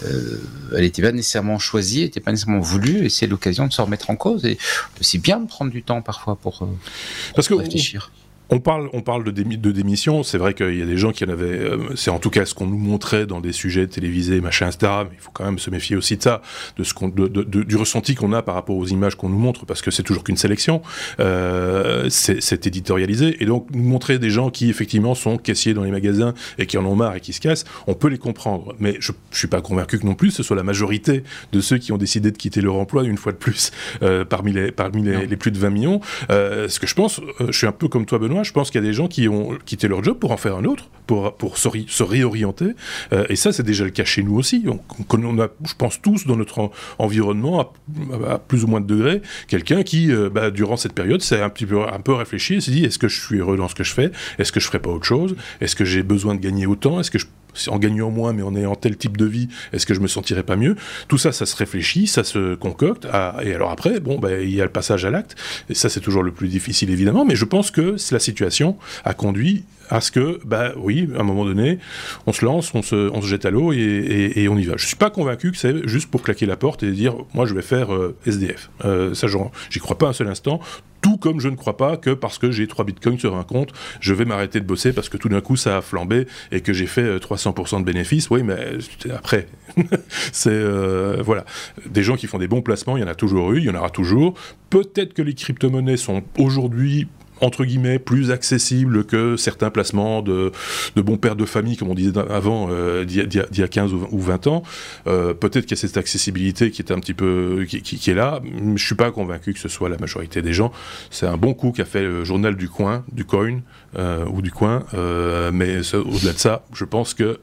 elle n'était pas nécessairement choisie, elle n'était pas nécessairement voulue, et c'est l'occasion de se remettre en cause. Et c'est bien de prendre du temps parfois pour, euh, Parce que réfléchir. On parle, on parle de, de démission. C'est vrai qu'il y a des gens qui en avaient. Euh, c'est en tout cas ce qu'on nous montrait dans des sujets télévisés, machin, etc. Mais il faut quand même se méfier aussi de ça, de ce qu'on, de, du ressenti qu'on a par rapport aux images qu'on nous montre, parce que c'est toujours qu'une sélection. Euh, c'est éditorialisé. Et donc, nous montrer des gens qui, effectivement, sont caissiers dans les magasins et qui en ont marre et qui se cassent, on peut les comprendre. Mais je ne suis pas convaincu que non plus ce soit la majorité de ceux qui ont décidé de quitter leur emploi, une fois de plus, euh, parmi, les, parmi les, les, plus de 20 millions. ce que je pense, je suis un peu comme toi, Benoît je pense qu'il y a des gens qui ont quitté leur job pour en faire un autre, pour, pour se, réorienter. Euh, et ça, c'est déjà le cas chez nous aussi. On, a, je pense tous, dans notre environnement, à, plus ou moins de degrés, quelqu'un qui, euh, bah, durant cette période, s'est un petit peu, un peu réfléchi et s'est dit est-ce que je suis heureux dans ce que je fais? Est-ce que je ferais pas autre chose? Est-ce que j'ai besoin de gagner autant? Est-ce que je en gagnant moins, mais en ayant tel type de vie, est-ce que je me sentirais pas mieux? Tout ça, ça se réfléchit, ça se concocte. et alors après, bon, ben, il y a le passage à l'acte. Et ça, c'est toujours le plus difficile, évidemment. Mais je pense que la situation a conduit à ce que, bah oui, à un moment donné, on se lance, on se, jette à l'eau et, on y va. Je suis pas convaincu que c'est juste pour claquer la porte et dire, moi, je vais faire euh, SDF. Euh, ça, j'y crois pas un seul instant. Tout comme je ne crois pas que parce que j'ai 3 bitcoins sur un compte, je vais m'arrêter de bosser parce que tout d'un coup ça a flambé et que j'ai fait 300% euh, de bénéfices. Oui, mais après, c'est euh, voilà. Des gens qui font des bons placements, il y en a toujours eu, il y en aura toujours. Peut-être que les crypto-monnaies sont aujourd'hui entre guillemets, plus accessible que certains placements de, de bons pères de famille, comme on disait avant, euh, d'il y, a 15 ou 20 ans. Euh, peut-être qu'il y a cette accessibilité qui est un petit peu, qui, est là. Je suis pas convaincu que ce soit la majorité des gens. C'est un bon coup qu'a fait le journal du coin, du coin, euh, ou du coin. mais au-delà de ça, je pense que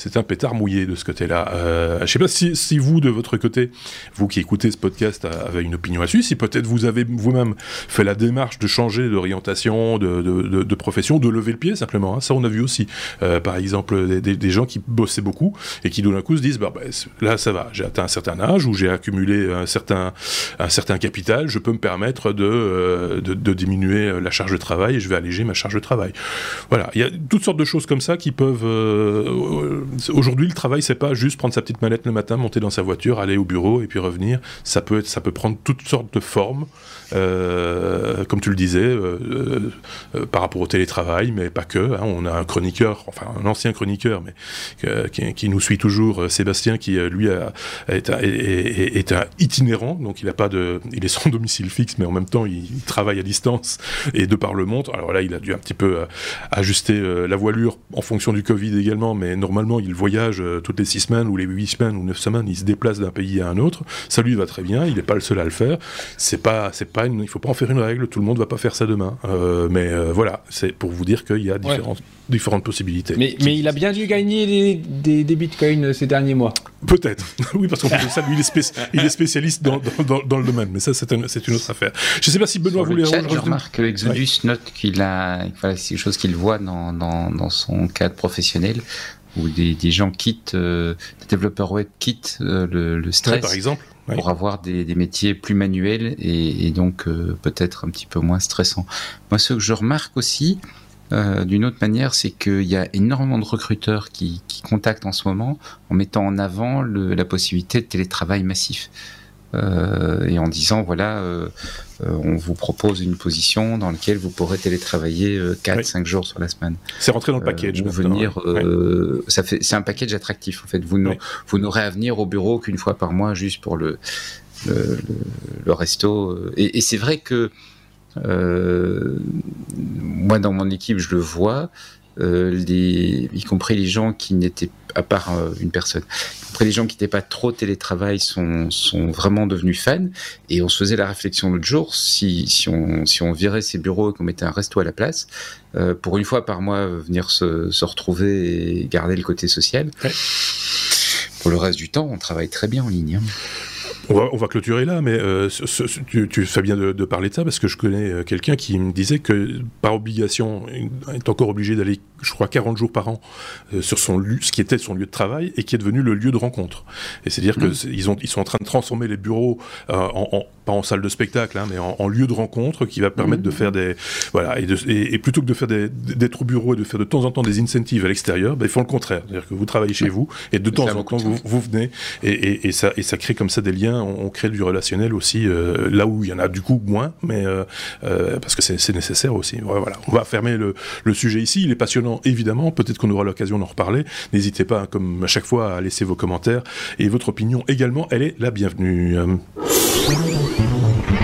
c'est un pétard mouillé de ce côté-là. Euh, je ne sais pas si, vous, de votre côté, vous qui écoutez ce podcast, avez une opinion là-dessus, si peut-être vous avez vous-même fait la démarche de changer d'orientation, de, profession, de lever le pied simplement. Hein. Ça, on a vu aussi, euh, par exemple, des, gens qui bossaient beaucoup et qui d'un coup se disent, bah, bah, là, ça va, j'ai atteint un certain âge ou j'ai accumulé un certain, un certain capital, je peux me permettre de, euh, de, diminuer la charge de travail et je vais alléger ma charge de travail. Voilà, il y a toutes sortes de choses comme ça qui peuvent aujourd'hui, le travail, c'est pas juste prendre sa petite mallette le matin, monter dans sa voiture, aller au bureau et puis revenir. Ça peut, être, ça peut prendre toutes sortes de formes. Euh, comme tu le disais, euh, euh, par rapport au télétravail, mais pas que. Hein. on a un chroniqueur, enfin un ancien chroniqueur, mais qui, nous suit toujours, Sébastien, qui lui est, un, itinérant, donc il a pas de, il est sans domicile fixe, mais en même temps il, travaille à distance et de par le monde. Alors là, il a dû un petit peu ajuster la voilure en fonction du Covid également, mais normalement il voyage toutes les six semaines ou les huit semaines ou neuf semaines, il se déplace d'un pays à un autre. Ça lui va très bien, il n'est pas le seul à le faire. C'est pas, c'est pas il ne faut pas en faire une règle, tout le monde ne va pas faire ça demain. Euh, mais euh, voilà, c'est pour vous dire qu'il y a différentes, différentes possibilités. Mais, mais, il a bien dû gagner des, des, bitcoins euh, ces derniers mois. Peut-être, oui, parce qu'on peut ça, lui, il est, il est spécialiste dans, dans, dans, le domaine, mais ça, c'est une autre affaire. Je ne sais pas si Benoît voulait chat, Je remarque que Exodus note qu'il a, voilà, c'est quelque chose qu'il voit dans, dans, son cadre professionnel où des, des gens quittent, des développeurs web quittent le, le, stress. par exemple pour avoir des, métiers plus manuels et, donc euh, peut-être un petit peu moins stressants. Moi, ce que je remarque aussi, euh, d'une autre manière, c'est qu'il y a énormément de recruteurs qui, contactent en ce moment en mettant en avant la possibilité de télétravail massif. Euh, et en disant voilà, euh, euh, on vous propose une position dans laquelle vous pourrez télétravailler 4-5 jours sur la semaine. C'est rentré dans le package. venir, ça fait, c'est un package attractif en fait. Vous, vous n'aurez à venir au bureau qu'une fois par mois juste pour le, le, le, resto. Et, et c'est vrai que moi dans mon équipe je le vois. Euh, les, y compris les gens qui n'étaient, à part euh, une personne, y compris les gens qui n'étaient pas trop télétravail sont, sont vraiment devenus fans. Et on se faisait la réflexion l'autre jour, si, si, on, si on virait ces bureaux et qu'on mettait un resto à la place, euh, pour une fois par mois venir se, se, retrouver et garder le côté social. Pour le reste du temps, on travaille très bien en ligne. Hein. On va, clôturer là, mais euh, tu, fais bien de, parler de ça parce que je connais euh, quelqu'un qui me disait que par obligation, il est encore obligé d'aller, je crois, 40 jours par an euh, sur son lieu, ce qui était son lieu de travail et qui est devenu le lieu de rencontre. Et c'est-à-dire qu'ils mmh. ils sont en train de transformer les bureaux en pas en salle de spectacle, hein, mais en, lieu de rencontre, qui va permettre de mmh. faire des voilà et, et, plutôt que de faire d'être au bureau et de faire de temps en temps des incentives à l'extérieur, ben, ils font le contraire, c'est-à-dire que vous travaillez chez vous et de temps en temps vous, vous, venez et, et, ça et ça crée comme ça des liens, on, crée du relationnel aussi là où il y en a du coup moins, mais parce que c'est nécessaire aussi. Voilà, on va fermer le, le sujet ici. Il est passionnant évidemment. Peut-être qu'on aura l'occasion d'en reparler. N'hésitez pas, comme à chaque fois, à laisser vos commentaires et votre opinion également. Elle est la bienvenue.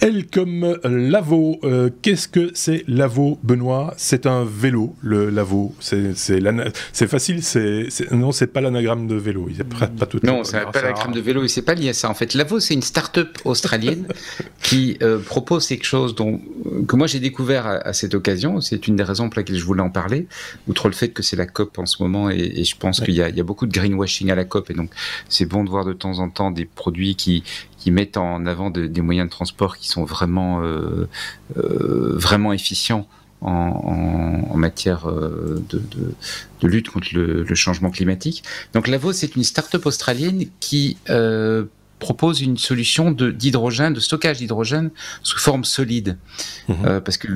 Elle comme Lavo. Euh, qu'est-ce que c'est Lavo, Benoît? C'est un vélo, le Lavo. C'est facile, c'est non, c'est pas l'anagramme de vélo. Il pas, pas tout non, c'est pas l'anagramme de vélo et c'est pas lié à ça. En fait, Lavo, c'est une start-up australienne qui euh, propose quelque chose dont, que moi j'ai découvert à, cette occasion. C'est une des raisons pour lesquelles je voulais en parler. Outre le fait que c'est la COP en ce moment et, je pense qu'il y, y, a beaucoup de greenwashing à la COP et donc c'est bon de voir de temps en temps des produits qui qui mettent en avant des moyens de transport qui sont vraiment, euh, euh, vraiment efficients en, matière euh, de, lutte contre le, changement climatique. Donc Lavo, c'est une start-up australienne qui propose une solution d'hydrogène, de, stockage d'hydrogène sous forme solide. Mmh. parce que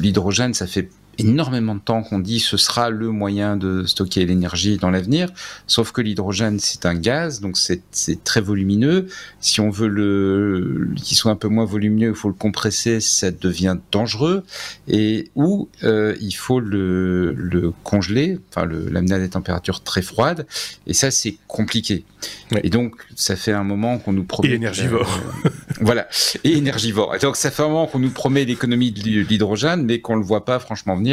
l'hydrogène, ça fait énormément de temps qu'on dit ce sera le moyen de stocker l'énergie dans l'avenir, sauf que l'hydrogène c'est un gaz, donc c'est très volumineux. Si on veut le qu'il soit un peu moins volumineux, il faut le compresser, ça devient dangereux, et ou euh, il faut le, le congeler, enfin l'amener à des températures très froides, et ça c'est compliqué. Et donc ça fait un moment qu'on nous promet. Et énergivore. Euh, voilà, et énergivore. Et donc ça fait un moment qu'on nous promet l'économie de l'hydrogène, mais qu'on le voit pas franchement venir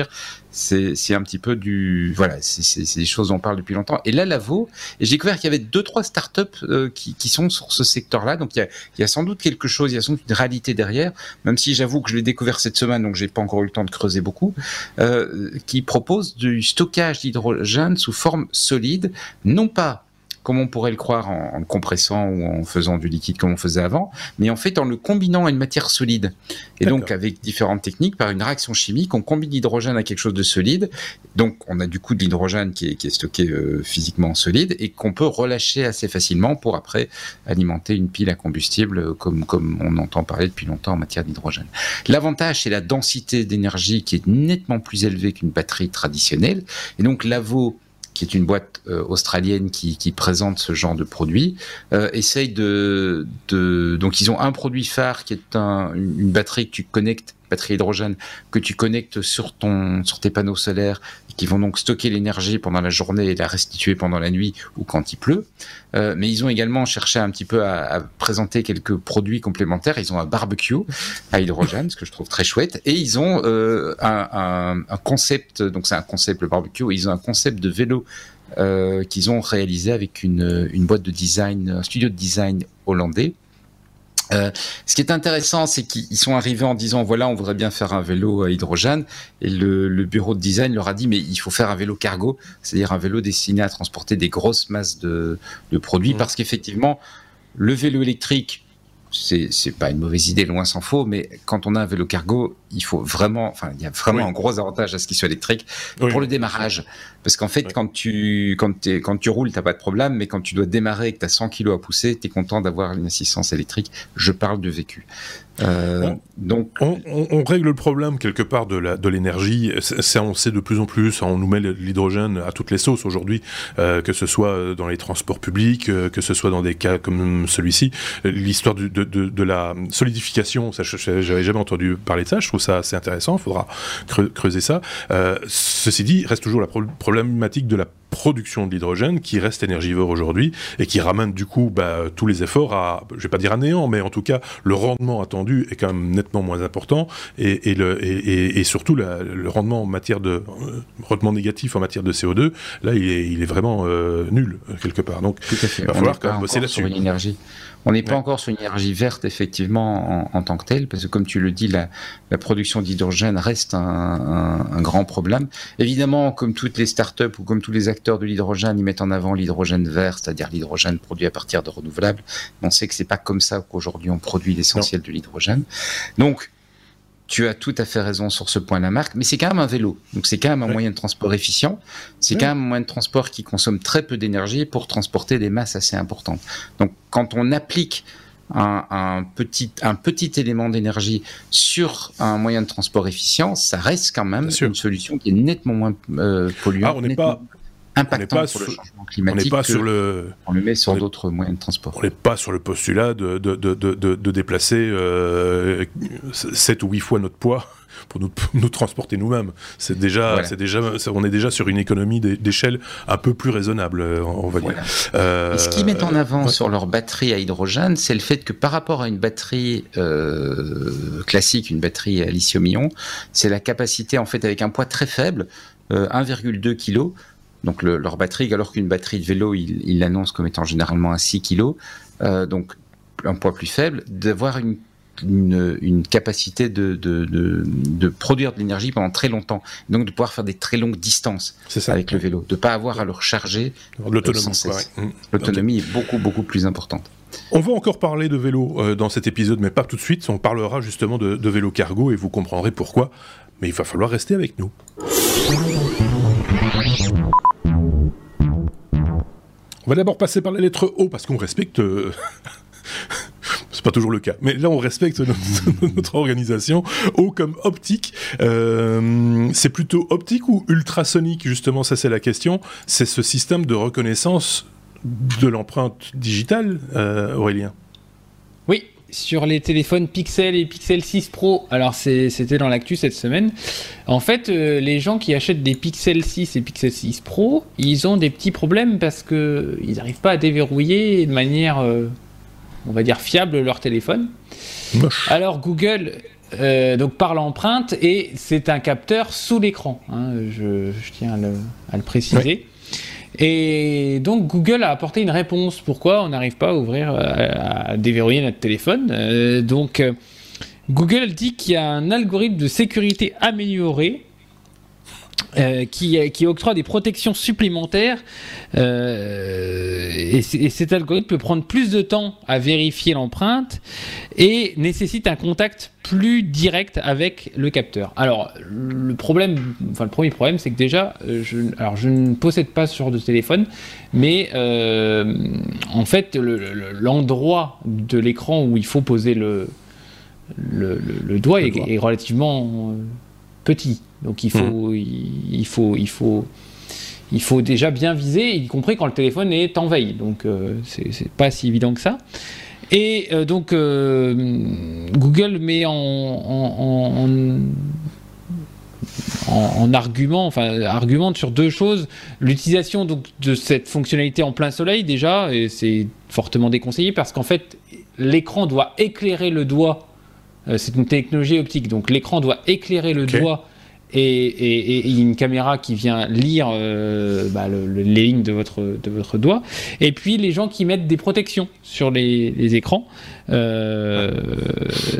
c'est un petit peu du voilà, c'est des choses dont on parle depuis longtemps. Et là, Lavo, j'ai découvert qu'il y avait deux trois startups euh, qui, sont sur ce secteur-là. Donc il y, a, il y a sans doute quelque chose, il y a sans doute une réalité derrière. Même si j'avoue que je l'ai découvert cette semaine, donc j'ai pas encore eu le temps de creuser beaucoup, euh, qui propose du stockage d'hydrogène sous forme solide, non pas comme on pourrait le croire en, le compressant ou en faisant du liquide comme on faisait avant, mais en fait en le combinant à une matière solide. Et donc avec différentes techniques, par une réaction chimique, on combine l'hydrogène à quelque chose de solide. Donc on a du coup de l'hydrogène qui est, stocké euh, physiquement solide et qu'on peut relâcher assez facilement pour après alimenter une pile à combustible euh, comme, comme on entend parler depuis longtemps en matière d'hydrogène. L'avantage c'est la densité d'énergie qui est nettement plus élevée qu'une batterie traditionnelle. Et donc l'AVO qui est une boîte euh, australienne qui, qui, présente ce genre de produit, euh, essaye de, de, Donc, ils ont un produit phare qui est un, une batterie que tu connectes batterie hydrogène que tu connectes sur ton sur tes panneaux solaires qui vont donc stocker l'énergie pendant la journée et la restituer pendant la nuit ou quand il pleut. Euh, mais ils ont également cherché un petit peu à, présenter quelques produits complémentaires. Ils ont un barbecue à hydrogène, ce que je trouve très chouette, et ils ont euh, un, un, concept. Donc c'est un concept le barbecue. Ils ont un concept de vélo euh, qu'ils ont réalisé avec une, une boîte de design, un studio de design hollandais. Euh, ce qui est intéressant, c'est qu'ils sont arrivés en disant voilà, on voudrait bien faire un vélo à hydrogène, et le, bureau de design leur a dit mais il faut faire un vélo cargo, c'est-à-dire un vélo destiné à transporter des grosses masses de, produits, mmh. parce qu'effectivement, le vélo électrique, c'est pas une mauvaise idée, loin s'en faut, mais quand on a un vélo cargo, il faut vraiment, enfin, il y a vraiment un gros avantage à ce qu'il soit électrique pour le démarrage. Parce qu'en fait, quand tu, quand, es, quand tu roules, t'as pas de problème, mais quand tu dois démarrer et que tu as 100 kg à pousser, tu es content d'avoir une assistance électrique. Je parle de vécu. Euh, donc, on, règle le problème quelque part de l'énergie. Ça, on sait de plus en plus. On nous met l'hydrogène à toutes les sauces aujourd'hui, euh, que ce soit dans les transports publics, euh, que ce soit dans des cas comme celui-ci. L'histoire de, de, de, la solidification, ça, j'avais jamais entendu parler de ça. Je trouve ça assez intéressant. Il faudra creuser ça. ceci dit, reste toujours la problématique de la production de l'hydrogène qui reste énergivore aujourd'hui et qui ramène du coup bah, tous les efforts à, je vais pas dire à néant, mais en tout cas le rendement attendu est quand même nettement moins important et, et, le, et, et surtout le rendement en matière de euh, rendement négatif en matière de CO2, là il est, il est vraiment euh, nul quelque part. Donc il va falloir quand même bosser là-dessus. On n'est pas encore sur une énergie verte, effectivement, en, tant que telle, parce que comme tu le dis, la, production d'hydrogène reste un, grand problème. Évidemment, comme toutes les startups ou comme tous les acteurs de l'hydrogène, ils mettent en avant l'hydrogène vert, c'est-à-dire l'hydrogène produit à partir de renouvelables. on sait que c'est pas comme ça qu'aujourd'hui on produit l'essentiel de l'hydrogène. Donc, tu as tout à fait raison sur ce point, la marque, mais c'est quand même un vélo. Donc c'est quand même un moyen de transport efficient. C'est quand même un moyen de transport qui consomme très peu d'énergie pour transporter des masses assez importantes. Donc quand on applique un, petit, un petit élément d'énergie sur un moyen de transport efficient, ça reste quand même une solution qui est nettement moins euh, polluante. Ah, on n'est pas impactant sur le changement climatique. On pas sur le. On le met sur d'autres moyens de transport. On n'est pas sur le postulat de, de, de, de déplacer euh, 7 ou 8 fois notre poids pour nous, nous transporter nous-mêmes. C'est déjà, c'est déjà, on est déjà sur une économie d'échelle un peu plus raisonnable, on va dire. Euh, ce qu'ils mettent en avant sur leur batterie à hydrogène, c'est le fait que par rapport à une batterie euh, classique, une batterie à lithium-ion, c'est la capacité en fait avec un poids très faible, 1,2 euh, kg. Donc leur batterie, alors qu'une batterie de vélo, ils l'annoncent comme étant généralement à 6 kg, donc un poids plus faible, d'avoir une une, capacité de, de, produire de l'énergie pendant très longtemps. Donc de pouvoir faire des très longues distances avec le vélo. De ne pas avoir à le recharger. L'autonomie. Mmh. L'autonomie est beaucoup, beaucoup plus importante. On va encore parler de vélo euh, dans cet épisode, mais pas tout de suite. On parlera justement de, de vélo cargo et vous comprendrez pourquoi. Mais il va falloir rester avec nous. On va d'abord passer par la lettre O parce qu'on respecte euh, c'est pas toujours le cas. Mais là, on respecte notre, organisation. O comme optique. Euh, c'est plutôt optique ou ultrasonique, justement, ça c'est la question. C'est ce système de reconnaissance de l'empreinte digitale, euh, Aurélien? Oui, sur les téléphones Pixel et Pixel 6 Pro. Alors c'était dans l'actu cette semaine. En fait, euh, les gens qui achètent des Pixel 6 et Pixel 6 Pro, ils ont des petits problèmes parce que ils n'arrivent pas à déverrouiller de manière on va dire, fiable leur téléphone. Alors Google, euh, donc par l'empreinte, et c'est un capteur sous l'écran, hein, je, tiens à le, préciser. Et donc Google a apporté une réponse. Pourquoi on n'arrive pas à ouvrir, à, déverrouiller notre téléphone euh, Donc euh, Google dit qu'il y a un algorithme de sécurité amélioré euh, qui, qui, octroie des protections supplémentaires euh, et, cet algorithme peut prendre plus de temps à vérifier l'empreinte et nécessite un contact plus direct avec le capteur. Alors le problème, enfin le premier problème, c'est que déjà, euh, je, alors je ne possède pas ce genre de téléphone, mais en fait l'endroit de l'écran où il faut poser le, le, doigt, est, est, relativement petit. Donc il faut, hmm. il, faut, il faut, il faut déjà bien viser, y compris quand le téléphone est en veille. Donc euh, c'est pas si évident que ça. Et euh, donc euh, Google met en, en, argument, enfin argumente sur deux choses. L'utilisation donc de cette fonctionnalité en plein soleil déjà, et c'est fortement déconseillé parce qu'en fait l'écran doit éclairer le doigt. c'est une technologie optique, donc l'écran doit éclairer le doigt et, une caméra qui vient lire euh, bah, les lignes de votre, de votre doigt. Et puis les gens qui mettent des protections sur les, écrans, euh,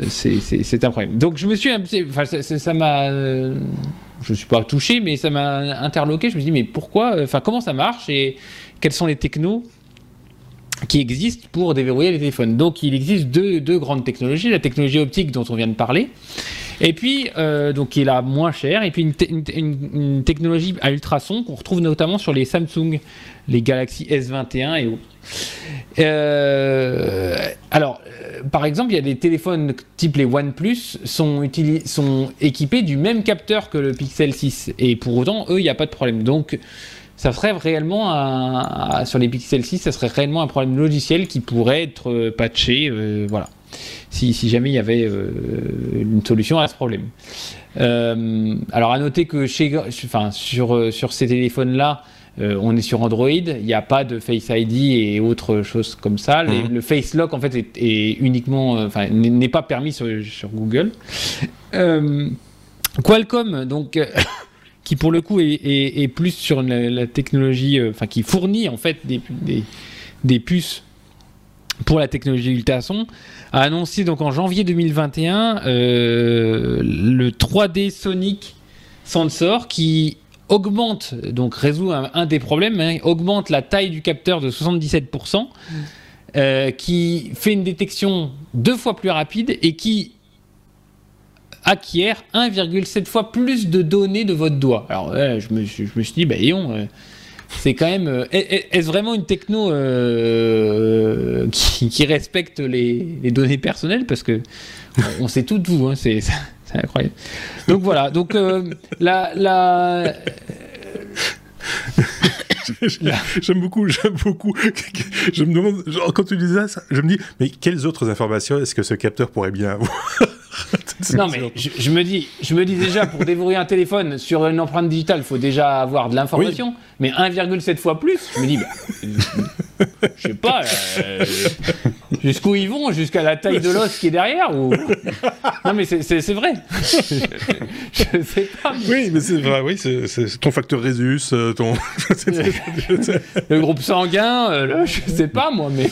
c'est un problème. Donc je me suis, enfin ça m'a, je ne suis pas touché, mais ça m'a interloqué. Je me suis dit mais pourquoi, enfin comment ça marche et quels sont les technos qui existent pour déverrouiller les téléphones. Donc il existe deux, grandes technologies, la technologie optique dont on vient de parler, et puis, euh, donc, qui est là moins cher. Et puis, une, technologie à ultrasons qu'on retrouve notamment sur les Samsung, les Galaxy S21 et autres. Euh, alors, euh, par exemple, il y a des téléphones type les OnePlus sont, sont équipés du même capteur que le Pixel 6. Et pour autant, eux, il n'y a pas de problème. Donc, ça serait réellement un, sur les Pixel 6, ça serait réellement un problème logiciel qui pourrait être patché. voilà si, jamais il y avait euh, une solution à ce problème. Euh, alors à noter que chez, enfin, sur, euh, sur ces téléphones-là, on est sur Android, il n'y a pas de Face ID et autres choses comme ça. Mhm. le Face Lock en fait est, uniquement, enfin n'est pas permis sur, Google. Qualcomm donc qui pour le coup est, plus sur la, technologie, enfin qui fournit en fait des, des puces pour la technologie ultrason, a annoncé donc en janvier 2021 euh, le 3D Sonic Sensor qui augmente, donc résout un, des problèmes, hein, augmente la taille du capteur de 77%, euh, qui fait une détection deux fois plus rapide et qui acquiert 1,7 fois plus de données de votre doigt. Alors je, me, je, me, suis dit, bah, euh, c'est quand même. Euh, est-ce vraiment une techno euh, qui, respecte les, données personnelles? Parce que on, sait tout de vous, hein, c'est incroyable. Donc voilà, donc la. la j'aime beaucoup, j'aime beaucoup. Je me demande, quand tu disais ça, je me dis, mais quelles autres informations est-ce que ce capteur pourrait bien avoir? Non, mais je, me dis, je me dis déjà, pour dévorer un téléphone sur une empreinte digitale, il faut déjà avoir de l'information. Mais 1,7 fois plus, je me dis, bah, je sais pas, euh, jusqu'où ils vont? Jusqu'à la taille de l'os qui est derrière ou... Non, mais c'est vrai. je, sais pas. Oui, mais c'est vrai, oui, c'est ton facteur Résus, euh, ton. le groupe sanguin, euh, je sais pas moi, mais.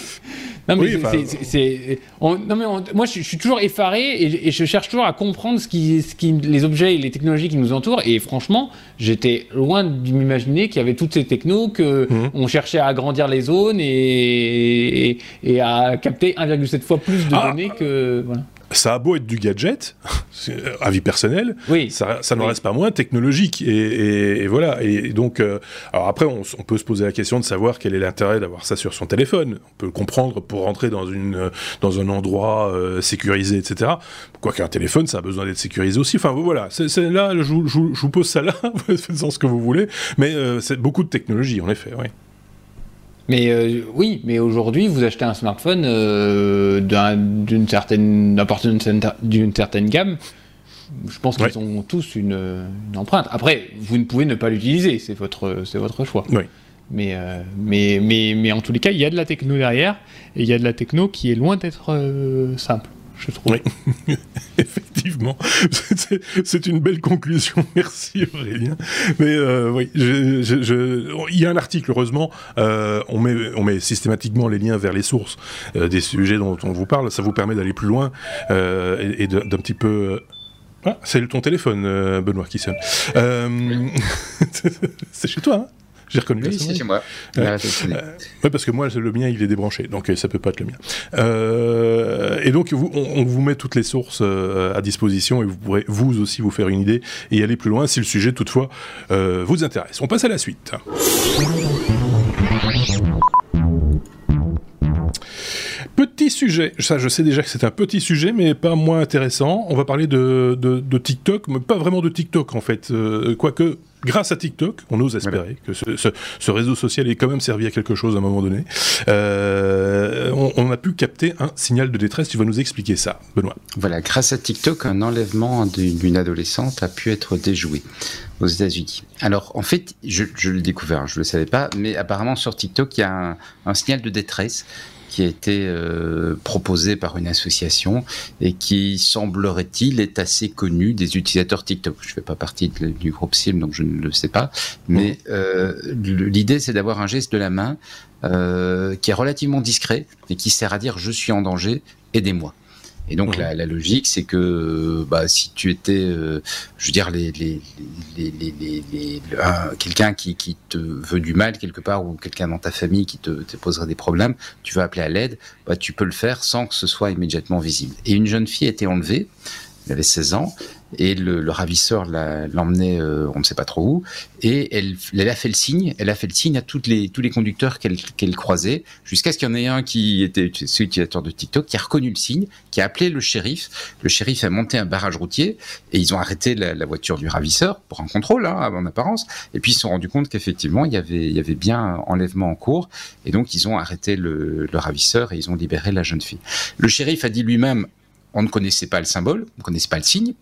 Non mais, c'est, non, mais moi je, suis toujours effaré et, je cherche toujours à comprendre ce qui, ce qui, les objets et les technologies qui nous entourent. Et franchement, j'étais loin de m'imaginer qu'il y avait toutes ces technos, que mhm. cherchait à agrandir les zones et, et, à capter 1,7 fois plus de ah. données que. Voilà ça a beau être du gadget, avis personnel, oui. ça, ça n'en reste pas moins technologique. Et, voilà. Et donc, euh, alors après, on, peut se poser la question de savoir quel est l'intérêt d'avoir ça sur son téléphone. On peut le comprendre pour rentrer dans, une, dans un endroit euh, sécurisé, etc. Quoique un téléphone, ça a besoin d'être sécurisé aussi. Enfin, voilà. C'est, là, je, je, vous pose ça là, faites-en ce que vous voulez. Mais euh, c'est beaucoup de technologie, en effet, oui. Mais euh, oui, mais aujourd'hui, vous achetez un smartphone euh, d'une certaine, d'une certaine gamme. Je pense qu'ils ont tous une, empreinte. Après, vous ne pouvez ne pas l'utiliser, c'est votre, c'est votre choix. Oui. Mais, euh, mais, mais, mais en tous les cas, il y a de la techno derrière, et il y a de la techno qui est loin d'être simple je trouve. Oui, effectivement. C'est une belle conclusion. Merci Aurélien. Mais euh, oui, il y a un article, heureusement. Euh, on, met, on met systématiquement les liens vers les sources euh, des sujets dont on vous parle. Ça vous permet d'aller plus loin et, d'un petit peu. Ah, c'est ton téléphone, Benoît, qui sonne. c'est chez toi, hein j'ai reconnu. Oui, c'est chez moi. Euh, euh, parce que moi, le mien, il est débranché, donc euh, ça peut pas être le mien. et donc, vous, on, vous met toutes les sources à disposition et vous pourrez vous aussi vous faire une idée et aller plus loin si le sujet toutefois vous intéresse. On passe à la suite. Petit sujet, ça je sais déjà que c'est un petit sujet, mais pas moins intéressant. On va parler de, de, TikTok, mais pas vraiment de TikTok en fait, quoique grâce à TikTok, on ose espérer que ce, réseau social ait quand même servi à quelque chose à un moment donné. Euh, on, a pu capter un signal de détresse. Tu vas nous expliquer ça, Benoît. Voilà, grâce à TikTok, un enlèvement d'une adolescente a pu être déjoué aux États-Unis. Alors, en fait, je, l'ai découvert, je ne le savais pas, mais apparemment sur TikTok, il y a un, un signal de détresse qui a été euh, proposé par une association et qui semblerait-il est assez connu des utilisateurs TikTok. Je ne fais pas partie du groupe SIM, donc je ne le sais pas. Mais euh, l'idée, c'est d'avoir un geste de la main euh, qui est relativement discret et qui sert à dire je suis en danger, aidez-moi. Et donc la, la, logique, c'est que bah, si tu étais, euh, je veux dire, les, les, les, quelqu'un qui, qui, te veut du mal quelque part ou quelqu'un dans ta famille qui te, te, poserait des problèmes, tu veux appeler à l'aide, bah, tu peux le faire sans que ce soit immédiatement visible. Et une jeune fille a été enlevée, elle avait 16 ans, et le, ravisseur l'emmenait, euh, on ne sait pas trop où, et elle, a fait le signe, elle a fait le signe à les, tous les conducteurs qu'elle croisait, jusqu'à ce qu'il y en ait un qui était utilisateur de TikTok, qui a reconnu le signe, qui a appelé le shérif. Le shérif a monté un barrage routier, et ils ont arrêté la, voiture du ravisseur pour un contrôle, hein, en apparence, et puis ils se sont rendus compte qu'effectivement, il y avait, il y avait bien enlèvement en cours, et donc ils ont arrêté le, le ravisseur et ils ont libéré la jeune fille. Le shérif a dit lui-même, on ne connaissait pas le symbole, on ne connaissait pas le signe.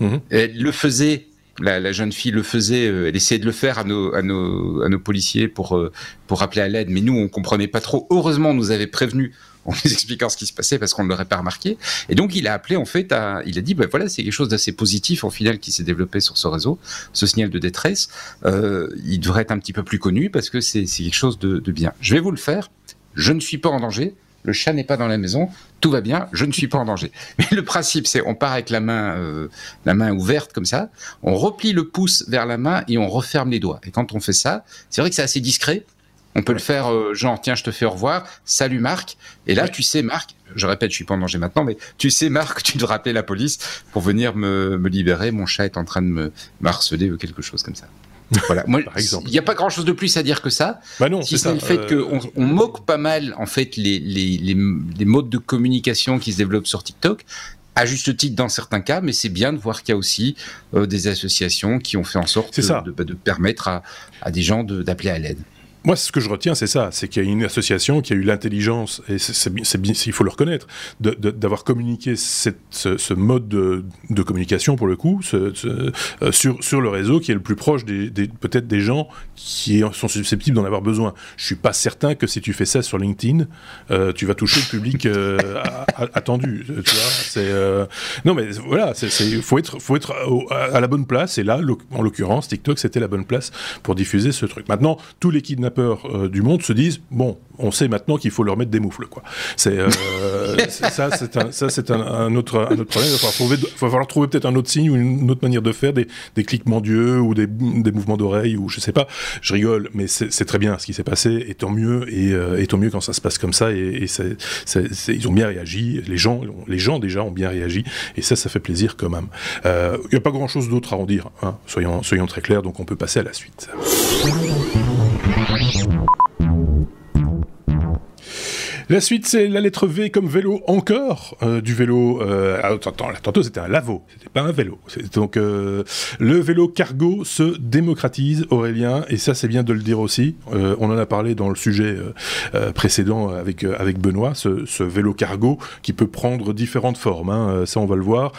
Mhm. Elle le faisait, la, jeune fille le faisait, euh, elle essayait de le faire à nos, à nos, à nos policiers pour, euh, pour appeler à l'aide, mais nous, on comprenait pas trop. Heureusement, on nous avait prévenu en nous expliquant ce qui se passait parce qu'on ne l'aurait pas remarqué. Et donc, il a appelé, en fait, à, il a dit, ben voilà, c'est quelque chose d'assez positif, au final, qui s'est développé sur ce réseau, ce signal de détresse. Euh, il devrait être un petit peu plus connu parce que c'est quelque chose de, de bien. Je vais vous le faire. Je ne suis pas en danger le chat n'est pas dans la maison, tout va bien, je ne suis pas en danger. Mais le principe, c'est on part avec la main, euh, la main ouverte comme ça, on replie le pouce vers la main et on referme les doigts. Et quand on fait ça, c'est vrai que c'est assez discret, On peut le faire, genre, tiens, je te fais au revoir, salut Marc. Et là, tu sais, Marc, je répète, je suis pas en danger maintenant, mais tu sais, Marc, tu dois rappeler la police pour venir me, me libérer. Mon chat est en train de me, harceler ou quelque chose comme ça. Voilà. Moi, il n'y a pas grand chose de plus à dire que ça. Bah non, si c'est le fait qu'on on moque pas mal, en fait, les, les, les, les, modes de communication qui se développent sur TikTok. À juste titre dans certains cas, mais c'est bien de voir qu'il y a aussi euh, des associations qui ont fait en sorte de, de, de, permettre à, à des gens d'appeler à l'aide. Moi, ce que je retiens, c'est ça, c'est qu'il y a une association qui a eu l'intelligence, et c'est il faut le reconnaître, d'avoir communiqué ce, mode de, communication, pour le coup, euh, sur, sur le réseau qui est le plus proche peut-être des gens qui sont susceptibles d'en avoir besoin. Je suis pas certain que si tu fais ça sur LinkedIn, euh, tu vas toucher le public euh, attendu. Non, mais voilà, il faut être, faut être à la bonne place, et là, en l'occurrence, TikTok, c'était la bonne place pour diffuser ce truc. Maintenant, tous les peur euh, du monde se disent bon, on sait maintenant qu'il faut leur mettre des moufles, quoi. C'est euh, ça, c'est un, ça, c'est un, autre, un autre problème. Il va falloir, falloir trouver peut-être un autre signe ou une autre manière de faire, des, des cliquements d'yeux ou des, des mouvements d'oreilles ou je sais pas. Je rigole, mais c'est très bien ce qui s'est passé, et tant mieux, et, euh, et, tant mieux quand ça se passe comme ça. Et, et ils ont bien réagi. Les gens, les gens déjà ont bien réagi, et ça, ça fait plaisir quand même. Il n'y a pas grand-chose d'autre à en dire. Hein. Soyons, soyons très clairs. Donc on peut passer à la suite. なるほど。La suite, c'est la lettre V comme vélo encore. Euh, du vélo. Euh, ah, tantôt, c'était un lavo, c'était pas un vélo. Donc, euh, le vélo cargo se démocratise, Aurélien, et ça, c'est bien de le dire aussi. Euh, on en a parlé dans le sujet précédent avec, avec Benoît, ce, vélo cargo qui peut prendre différentes formes. Hein, ça, on va le voir.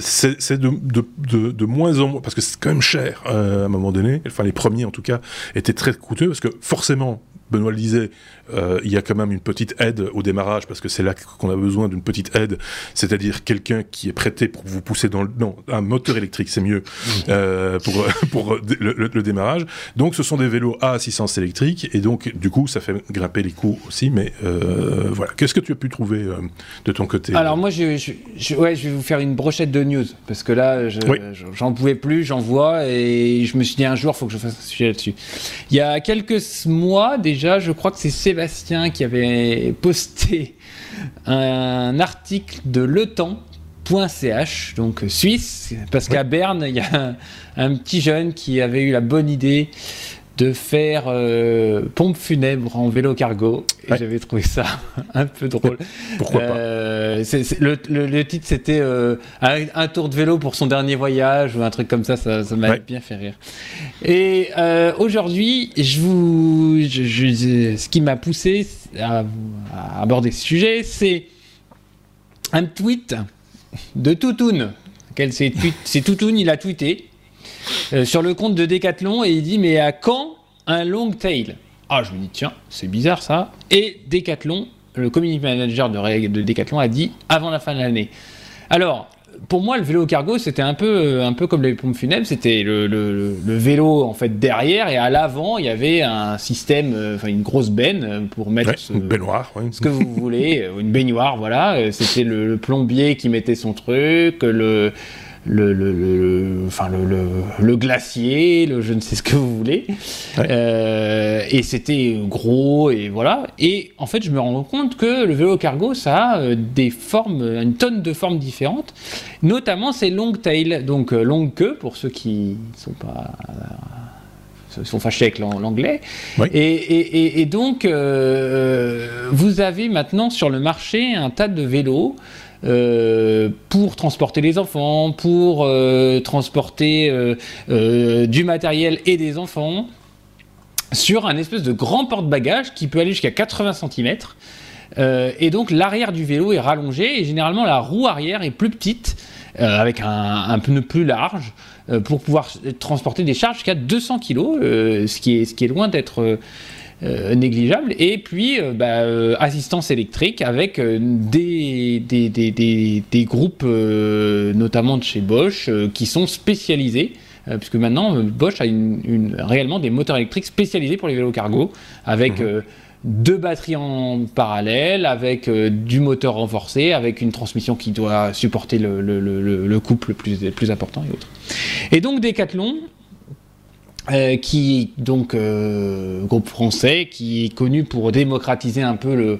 C'est de, de, de, moins en moins, parce que c'est quand même cher à un moment donné. Enfin, les premiers, en tout cas, étaient très coûteux, parce que forcément, Benoît le disait, euh, il y a quand même une petite aide au démarrage parce que c'est là qu'on a besoin d'une petite aide, c'est-à-dire quelqu'un qui est prêté pour vous pousser dans le non un moteur électrique c'est mieux mmh. euh, pour pour le, démarrage. Donc ce sont des vélos à assistance électrique et donc du coup ça fait grimper les coûts aussi. Mais euh, voilà, qu'est-ce que tu as pu trouver de ton côté? Alors moi je, je, ouais, je vais vous faire une brochette de news parce que là j'en pouvais plus, j'en vois et je me suis dit un jour faut que je fasse un sujet là-dessus. Il y a quelques mois déjà, je crois que c'est Sébastien qui avait posté un article de letemps.ch, donc suisse, parce qu'à Berne, il y a un, petit jeune qui avait eu la bonne idée de faire euh, pompe funèbre en vélo cargo. Et j'avais trouvé ça un peu drôle. Pourquoi pas euh, le, titre, c'était euh, un, tour de vélo pour son dernier voyage ou un truc comme ça. Ça, m'a bien fait rire. Et aujourd'hui, je vous, je, ce qui m'a poussé à, à, aborder ce sujet, c'est un tweet de Toutoun. C'est Toutoun, il a tweeté euh, sur le compte de Decathlon et il dit mais à quand un long tail? Ah je me dis tiens c'est bizarre ça. Et Decathlon, le community manager de, de Decathlon a dit avant la fin de l'année. Alors pour moi, le vélo cargo, c'était un peu, un peu comme les pompes funèbres. C'était le, vélo en fait derrière et à l'avant, il y avait un système, euh, enfin une grosse benne euh, pour mettre une baignoire, ce que vous voulez, une baignoire, voilà. C'était le, plombier qui mettait son truc, le le, le, enfin le, le, glacier, le je ne sais ce que vous voulez. Euh, et c'était gros et voilà. Et en fait, je me rends compte que le vélo cargo, ça a euh, des formes, une tonne de formes différentes. Notamment, c'est long tail, donc euh, longue queue pour ceux qui ne sont pas sont fâchés avec l'anglais. Et, et, et, donc, vous avez maintenant sur le marché un tas de vélos euh, pour transporter les enfants, pour euh, transporter euh, du matériel et des enfants, sur un espèce de grand porte-bagages qui peut aller jusqu'à 80 cm. et donc l'arrière du vélo est rallongé et généralement la roue arrière est plus petite, avec un, pneu plus large, pour pouvoir transporter des charges jusqu'à 200 kg, ce, qui est, loin d'être négligeable. Et puis, euh, bah, euh, assistance électrique avec des, des, des, des, groupes, notamment de chez Bosch, qui sont spécialisés puisque maintenant Bosch a une, réellement des moteurs électriques spécialisés pour les vélos cargo, avec mhm. deux batteries en parallèle, avec du moteur renforcé, avec une transmission qui doit supporter le, le, le, le couple plus, plus important et autres. Et donc Decathlon qui donc groupe français qui est connu pour démocratiser un peu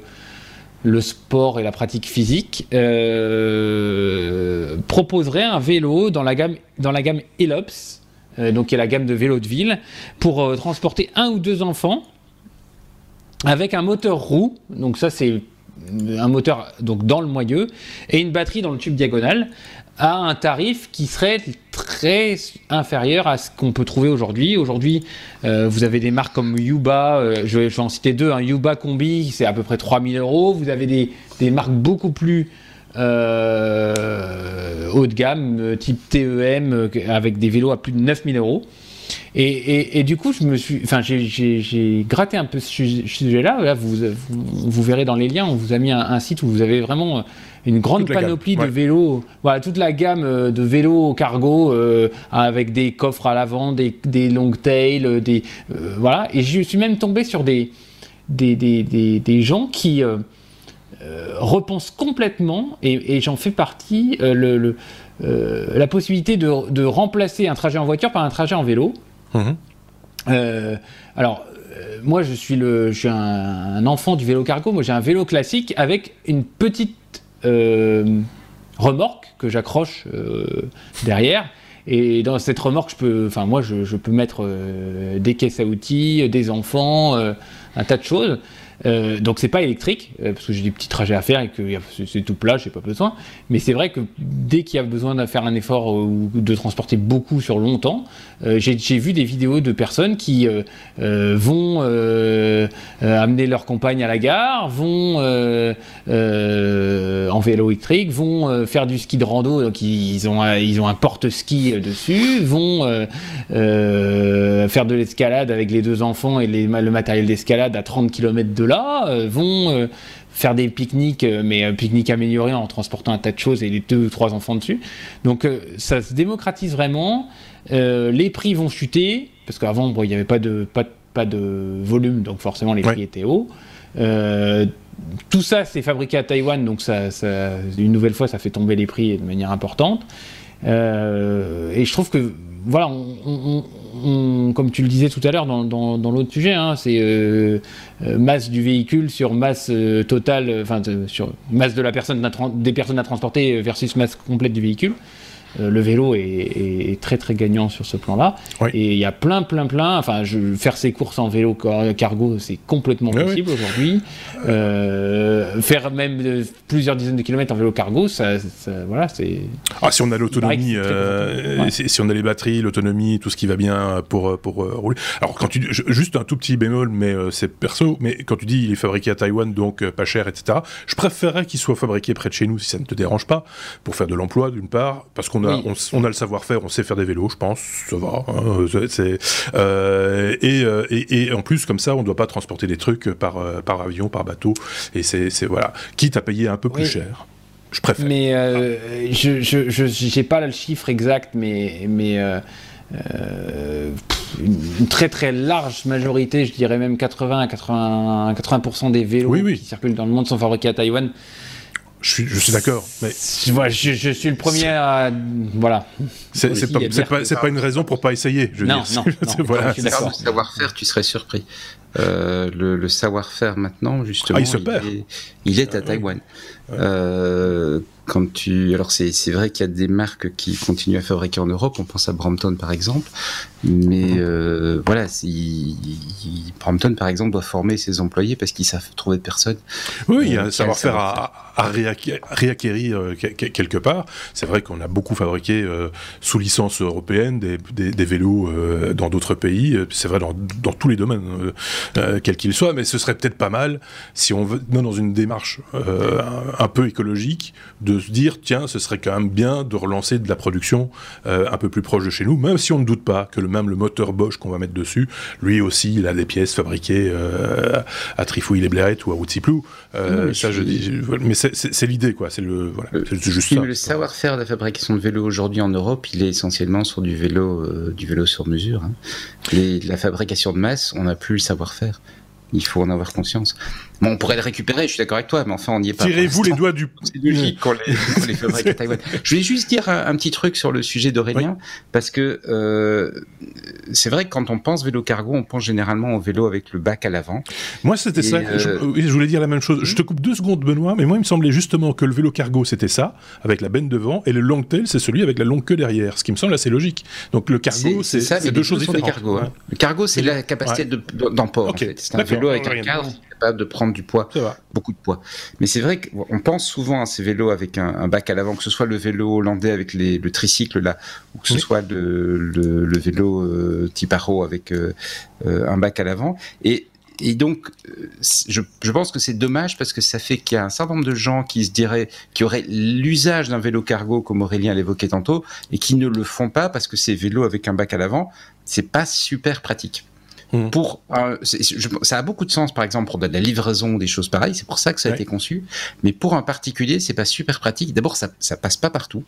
le, sport et la pratique physique, euh, proposerait un vélo dans la gamme, dans la gamme Elops, euh, donc qui est la gamme de vélos de ville, pour euh, transporter un ou deux enfants avec un moteur roue, donc ça c'est un moteur donc dans le moyeu et une batterie dans le tube diagonal à un tarif qui serait très inférieur à ce qu'on peut trouver aujourd'hui. Aujourd'hui, euh, vous avez des marques comme Yuba, euh, je, vais, en citer deux, un Yuba Combi, c'est à peu près 3000 euros. Vous avez des, des marques beaucoup plus euh, haut de gamme, type TEM, avec des vélos à plus de 9000 euros. Et, et, du coup, j'ai gratté un peu ce sujet-là. Là, vous, vous, verrez dans les liens, on vous a mis un, site où vous avez vraiment une grande panoplie de vélos, voilà, toute la gamme euh, de vélos cargo euh, avec des coffres à l'avant, des, des long tails, euh, des voilà. Et je suis même tombé sur des des, des, des, gens qui repensent complètement, et, j'en fais partie, le, la possibilité de, de, remplacer un trajet en voiture par un trajet en vélo. Mmh. alors, moi, je suis, le, je suis un, un, enfant du vélo cargo. Moi, j'ai un vélo classique avec une petite remorque que j'accroche euh, derrière. Et dans cette remorque, je peux, enfin moi, je, peux mettre euh, des caisses à outils, des enfants, un tas de choses. Euh, donc c'est pas électrique euh, parce que j'ai des petits trajets à faire et que c'est tout plat, j'ai pas besoin. Mais c'est vrai que dès qu'il y a besoin de faire un effort euh, ou de transporter beaucoup sur longtemps, j'ai vu des vidéos de personnes qui vont amener leur compagne à la gare, vont en vélo électrique, vont faire du ski de rando, donc ils ont ils ont un porte-ski dessus, vont faire de l'escalade avec les deux enfants et le matériel d'escalade à 30 km de là euh, vont euh, faire des pique-niques, euh, mais pique-nique amélioré en transportant un tas de choses et les deux ou trois enfants dessus. Donc ça se démocratise vraiment. les prix vont chuter, parce qu'avant, il n'y avait pas de, pas, pas, de volume, donc forcément les prix étaient hauts. tout ça, c'est fabriqué à Taïwan, donc ça, une nouvelle fois, ça fait tomber les prix de manière importante. et je trouve que voilà, on, comme tu le disais tout à l'heure dans, l'autre sujet, hein, c'est euh, euh, masse du véhicule sur masse euh, totale, enfin sur masse de la personne des personnes à transporter versus masse complète du véhicule. Euh, le vélo est, très très gagnant sur ce plan-là. Et il y a plein plein plein. Enfin, je, faire ses courses en vélo cargo, c'est complètement possible aujourd'hui. Euh, faire même euh, plusieurs dizaines de kilomètres en vélo cargo, ça, voilà, c'est. Ah, si on a l'autonomie, si, on a les batteries, l'autonomie, tout ce qui va bien pour pour rouler. Alors quand tu juste un tout petit bémol, mais c'est perso. Mais quand tu dis il est fabriqué à Taïwan, donc pas cher, etc. Je préférerais qu'il soit fabriqué près de chez nous, si ça ne te dérange pas, pour faire de l'emploi d'une part, parce qu'on on, a le savoir-faire, on sait faire des vélos, je pense, ça va. Hein, c'est, euh, euh, et, en plus, comme ça, on ne doit pas transporter des trucs par, euh, par avion, par bateau. Et c'est, voilà. Quitte à payer un peu plus cher. Je préfère. Mais je n'ai pas le chiffre exact, mais. mais une, très très large majorité, je dirais même 80 à 80, 80 des vélos qui circulent dans le monde sont fabriqués à Taïwan. Je suis, je suis d'accord. Mais... Je, je, suis le premier à. Voilà. C'est pas, pas, pas, une raison pour pas essayer. Je non, non, non, voilà. le savoir-faire, tu serais surpris. Euh, le, le savoir-faire maintenant, justement, ah, il, se perd. il, est, à Taïwan. Euh, quand tu, alors c'est vrai qu'il y a des marques qui continuent à fabriquer en Europe. On pense à Brampton par exemple, mais mhm. euh, voilà, Brampton par exemple doit former ses employés parce qu'ils savent trouver personne. Oui, il y a un savoir-faire à, à, réacquérir, euh, quelque part. C'est vrai qu'on a beaucoup fabriqué euh, sous licence européenne des, des, vélos dans d'autres pays. C'est vrai dans, dans, tous les domaines, quels qu'ils soient. Mais ce serait peut-être pas mal si on veut dans une démarche un peu écologique de se dire, tiens, ce serait quand même bien de relancer de la production euh, un peu plus proche de chez nous, même si on ne doute pas que le même le moteur Bosch qu'on va mettre dessus, lui aussi, il a des pièces fabriquées euh, à Trifouille-les-Blérets ou à Outsiplou. Euh, ça, je dis, mais c'est l'idée, quoi. C'est le, voilà, juste Le savoir-faire de la fabrication de vélos aujourd'hui en Europe, il est essentiellement sur du vélo, du vélo sur mesure. Hein. la fabrication de masse, on n'a plus le savoir-faire. Il faut en avoir conscience. Bon, on pourrait le récupérer, je suis d'accord avec toi, mais enfin, on n'y est pas. Tirez-vous les doigts du. C'est logique qu'on les, les fabrique à Taïwan. Je voulais juste dire un, un, petit truc sur le sujet d'Aurélien, parce que euh, c'est vrai que quand on pense vélo cargo, on pense généralement au vélo avec le bac à l'avant. Moi, c'était ça. Euh... Je, je, voulais dire la même chose. Je te coupe deux secondes, Benoît, mais moi, il me semblait justement que le vélo cargo, c'était ça, avec la benne devant, et le long tail, c'est celui avec la longue queue derrière, ce qui me semble assez logique. Donc le cargo, c'est deux choses différentes. Hein. Le cargo, c'est la capacité ouais. d'emport. Okay. En fait. C'est un vélo avec un cadre capable de prendre du poids, beaucoup de poids. Mais c'est vrai qu'on pense souvent à ces vélos avec un, un bac à l'avant, que ce soit le vélo hollandais avec les, le tricycle là, ou que ce oui. soit le, le, le vélo euh, type Arrow avec euh, euh, un bac à l'avant. Et et donc, je, je, pense que c'est dommage parce que ça fait qu'il y a un certain nombre de gens qui se diraient, qui auraient l'usage d'un vélo cargo, comme Aurélien l'évoquait tantôt, et qui ne le font pas parce que ces vélos avec un bac à l'avant, c'est pas super pratique. Mmh. Pour, euh, je, ça a beaucoup de sens, par exemple, pour de la livraison ou des choses pareilles. C'est pour ça que ça a ouais. été conçu. Mais pour un particulier, c'est pas super pratique. D'abord, ça, ça passe pas partout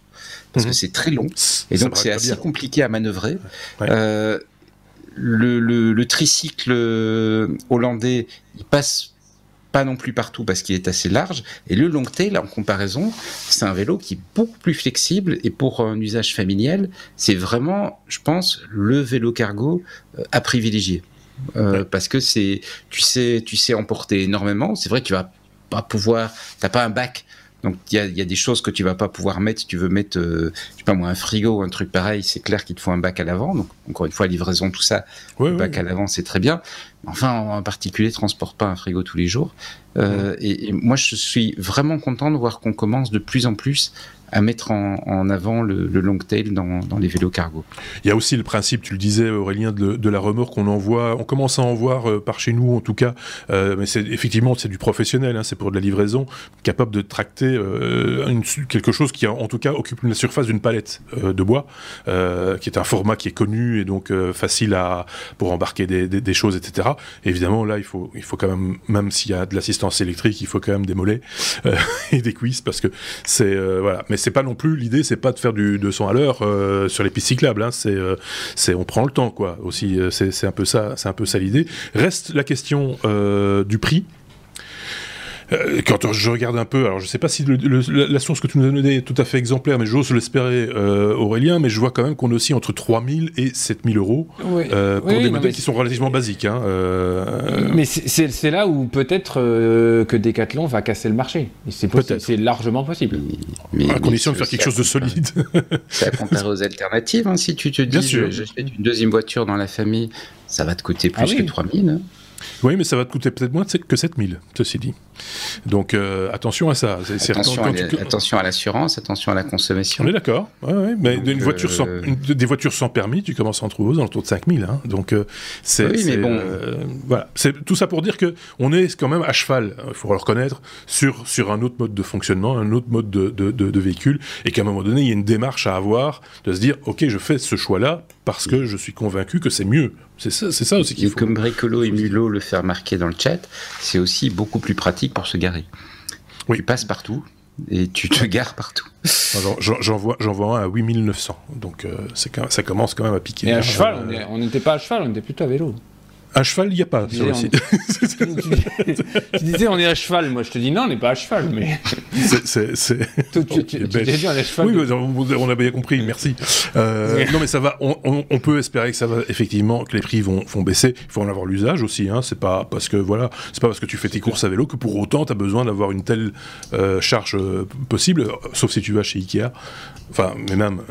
parce mmh. que c'est très long et donc c'est assez bien. compliqué à manœuvrer. Ouais. Euh, le, le, le, tricycle hollandais, il passe pas non plus partout parce qu'il est assez large. Et le long tail, en comparaison, c'est un vélo qui est beaucoup plus flexible et pour un usage familial, c'est vraiment, je pense, le vélo cargo à privilégier. Euh. Parce que c'est, tu sais, tu sais emporter énormément. C'est vrai que tu vas pas pouvoir, t'as pas un bac donc il y a, y a, des choses que tu vas pas pouvoir mettre si tu veux mettre, euh, je sais pas moi, un frigo ou un truc pareil. C'est clair qu'il te faut un bac à l'avant. Donc encore une fois, livraison, tout ça, ouais, le bac ouais. à l'avant, c'est très bien. Enfin, en particulier, transporte pas un frigo tous les jours. Euh, et, et, moi, je suis vraiment content de voir qu'on commence de plus en plus à mettre en, en avant le, long tail dans, les vélos cargo. Il y a aussi le principe, tu le disais Aurélien, de, la remorque qu'on envoie, on commence à en voir euh, par chez nous en tout cas, euh, mais c'est effectivement c'est du professionnel, hein, c'est pour de la livraison, capable de tracter euh, une, quelque chose qui en tout cas occupe la surface d'une palette euh, de bois, qui est un format qui est connu et donc facile à pour embarquer des, choses, etc. Et évidemment là il faut il faut quand même même s'il y a de l'assistance électrique, il faut quand même des mollets et des cuisses parce que c'est voilà, mais c'est pas non plus l'idée, c'est pas de faire du 200 à l'heure euh, sur les pistes cyclables. Hein, c'est, euh, c'est on prend le temps quoi. Aussi, euh, c'est un peu ça, c'est un peu ça l'idée. Reste la question du prix. Euh, quand je regarde un peu, alors je sais pas si le, le, la source que tu nous as donnée est tout à fait exemplaire, mais j'ose l'espérer, euh, Aurélien, mais je vois quand même qu'on est aussi entre 3000 et 7000 euros oui. euh, pour oui, des modèles qui sont relativement basiques. Hein, euh. mais c'est là où peut-être euh, que Decathlon va casser le marché. C'est largement possible. Mais, à condition de faire quelque chose de solide. C'est à comparer aux alternatives. Hein, si tu te dis, j'achète une deuxième voiture dans la famille, ça va te coûter plus ah, oui. que 3000. Hein. Oui, mais ça va te coûter peut-être moins que 7000, ceci dit. Donc euh, attention à ça. C'est, attention, quand, quand tu... attention, à l'assurance, attention à la consommation. On est d'accord. Ouais, ouais, mais Donc, une voiture euh... sans, une, des voitures sans permis, tu commences à en trouver aux alentours de 5000. Hein. Donc euh, c'est, oui, mais bon. Euh, voilà. C'est tout ça pour dire que on est quand même à cheval, il faut le reconnaître, sur, sur un autre mode de fonctionnement, un autre mode de, de, de, de véhicule, et qu'à un moment donné, il y a une démarche à avoir de se dire, ok, je fais ce choix-là parce que je suis convaincu que c'est mieux. C'est ça, ça aussi qu'il faut. Comme Bricolo et Mulot le faire marquer dans le chat, c'est aussi beaucoup plus pratique pour se garer. Oui. Tu passes partout et tu te gares partout. J'en vois, vois un à 8900, donc euh, ça commence quand même à piquer. Et à cheval, on n'était pas à cheval, on était plutôt à vélo. À cheval, il n'y a pas sur le site. tu, disais on est à cheval, moi je te dis non, on n'est pas à cheval, mais. C'est. tu, tu, tu, tu dit on est à cheval. Oui, on a bien compris, merci. Euh, non, mais ça va, on, on, on, peut espérer que ça va effectivement, que les prix vont, vont baisser. Il faut en avoir l'usage aussi, hein. C'est pas parce que voilà, c'est pas parce que tu fais tes courses à vélo que pour autant tu as besoin d'avoir une telle euh, charge euh, possible, sauf si tu vas chez Ikea. Enfin, mais même.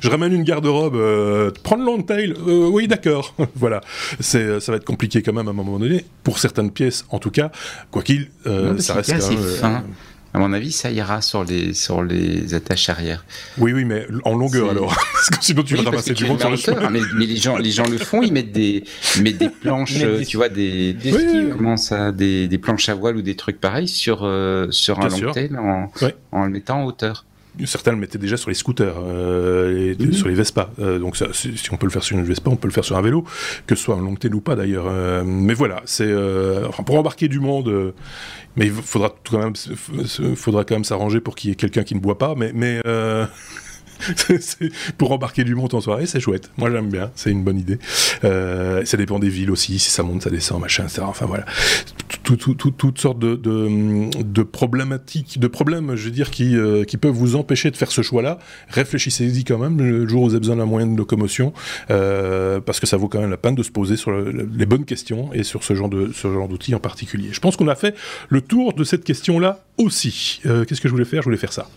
Je ramène une garde-robe, prends le long tail, oui, d'accord. voilà. C'est, ça va être compliqué quand même à un moment donné, pour certaines pièces en tout cas. Quoi qu'il, euh, ça reste quand même. Fin. À mon avis, ça ira sur les, sur les attaches arrière. Oui, oui, mais en longueur alors. parce que sinon, tu oui, vas ramasser du monde sur le chemin. Mais, mais, les, gens, les gens le font, ils mettent des, ils mettent des planches, des, tu vois, des, des, oui, skis, ça, des, des, planches à voile ou des trucs pareils sur, euh, sur un long tail en, oui. en le mettant en hauteur certains le mettaient déjà sur les scooters, euh, et, mmh. sur les Vespa. Euh, donc ça, si, si, on peut le faire sur une Vespa, on peut le faire sur un vélo, que ce soit un long tail ou pas d'ailleurs. Euh, mais voilà, c'est enfin, pour embarquer du monde. mais il faudra quand même, faudra quand même s'arranger pour qu'il y ait quelqu'un qui ne boit pas. Mais, mais pour embarquer du monde en soirée, c'est chouette. Moi, j'aime bien. C'est une bonne idée. Euh, ça dépend des villes aussi. Si ça monte, ça descend, machin, etc. Enfin, voilà. toutes sortes de, problématiques, de problèmes, je veux dire, qui, euh, qui peuvent vous empêcher de faire ce choix-là. Réfléchissez-y quand même le jour où vous avez besoin d'un moyen de locomotion, euh, parce que ça vaut quand même la peine de se poser sur les bonnes questions et sur ce genre ce genre d'outils en particulier. Je pense qu'on a fait le tour de cette question-là aussi. Qu'est-ce que je voulais faire? Je voulais faire ça.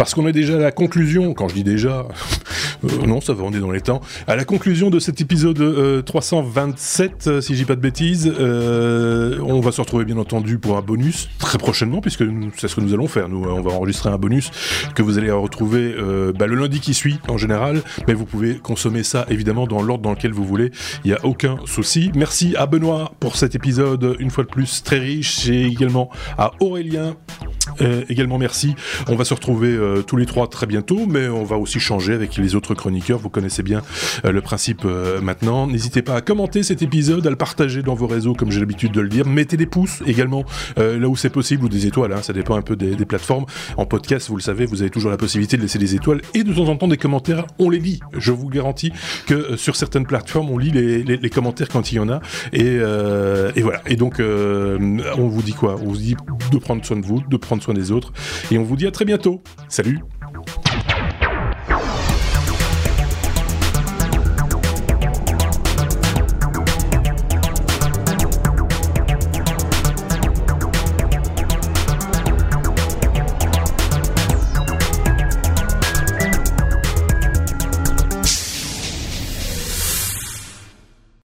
Parce qu'on est déjà à la conclusion, quand je dis déjà, euh, non, ça va, on est dans les temps. À la conclusion de cet épisode 327, euh, euh, si j'ai pas de bêtises, on va se retrouver bien entendu pour un bonus très prochainement, puisque c'est ce que nous allons faire. Nous, on va enregistrer un bonus que vous allez retrouver bah, le lundi qui suit en général, mais vous pouvez consommer ça évidemment dans l'ordre dans lequel vous voulez. Il n'y a aucun souci. Merci à Benoît pour cet épisode une fois de plus très riche, et également à Aurélien. également merci. On va se retrouver tous les trois très bientôt, mais on va aussi changer avec les autres chroniqueur, vous connaissez bien euh, le principe euh, maintenant. N'hésitez pas à commenter cet épisode, à le partager dans vos réseaux comme j'ai l'habitude de le dire. Mettez des pouces également euh, là où c'est possible ou des étoiles, hein, ça dépend un peu des, plateformes. En podcast, vous le savez, vous avez toujours la possibilité de laisser des étoiles et de temps en temps des commentaires, on les lit. Je vous garantis que sur certaines plateformes, on lit les, commentaires quand il y en a. Et, et voilà. Et donc, on vous dit quoi? On vous dit de prendre soin de vous, de prendre soin des autres. Et on vous dit à très bientôt. Salut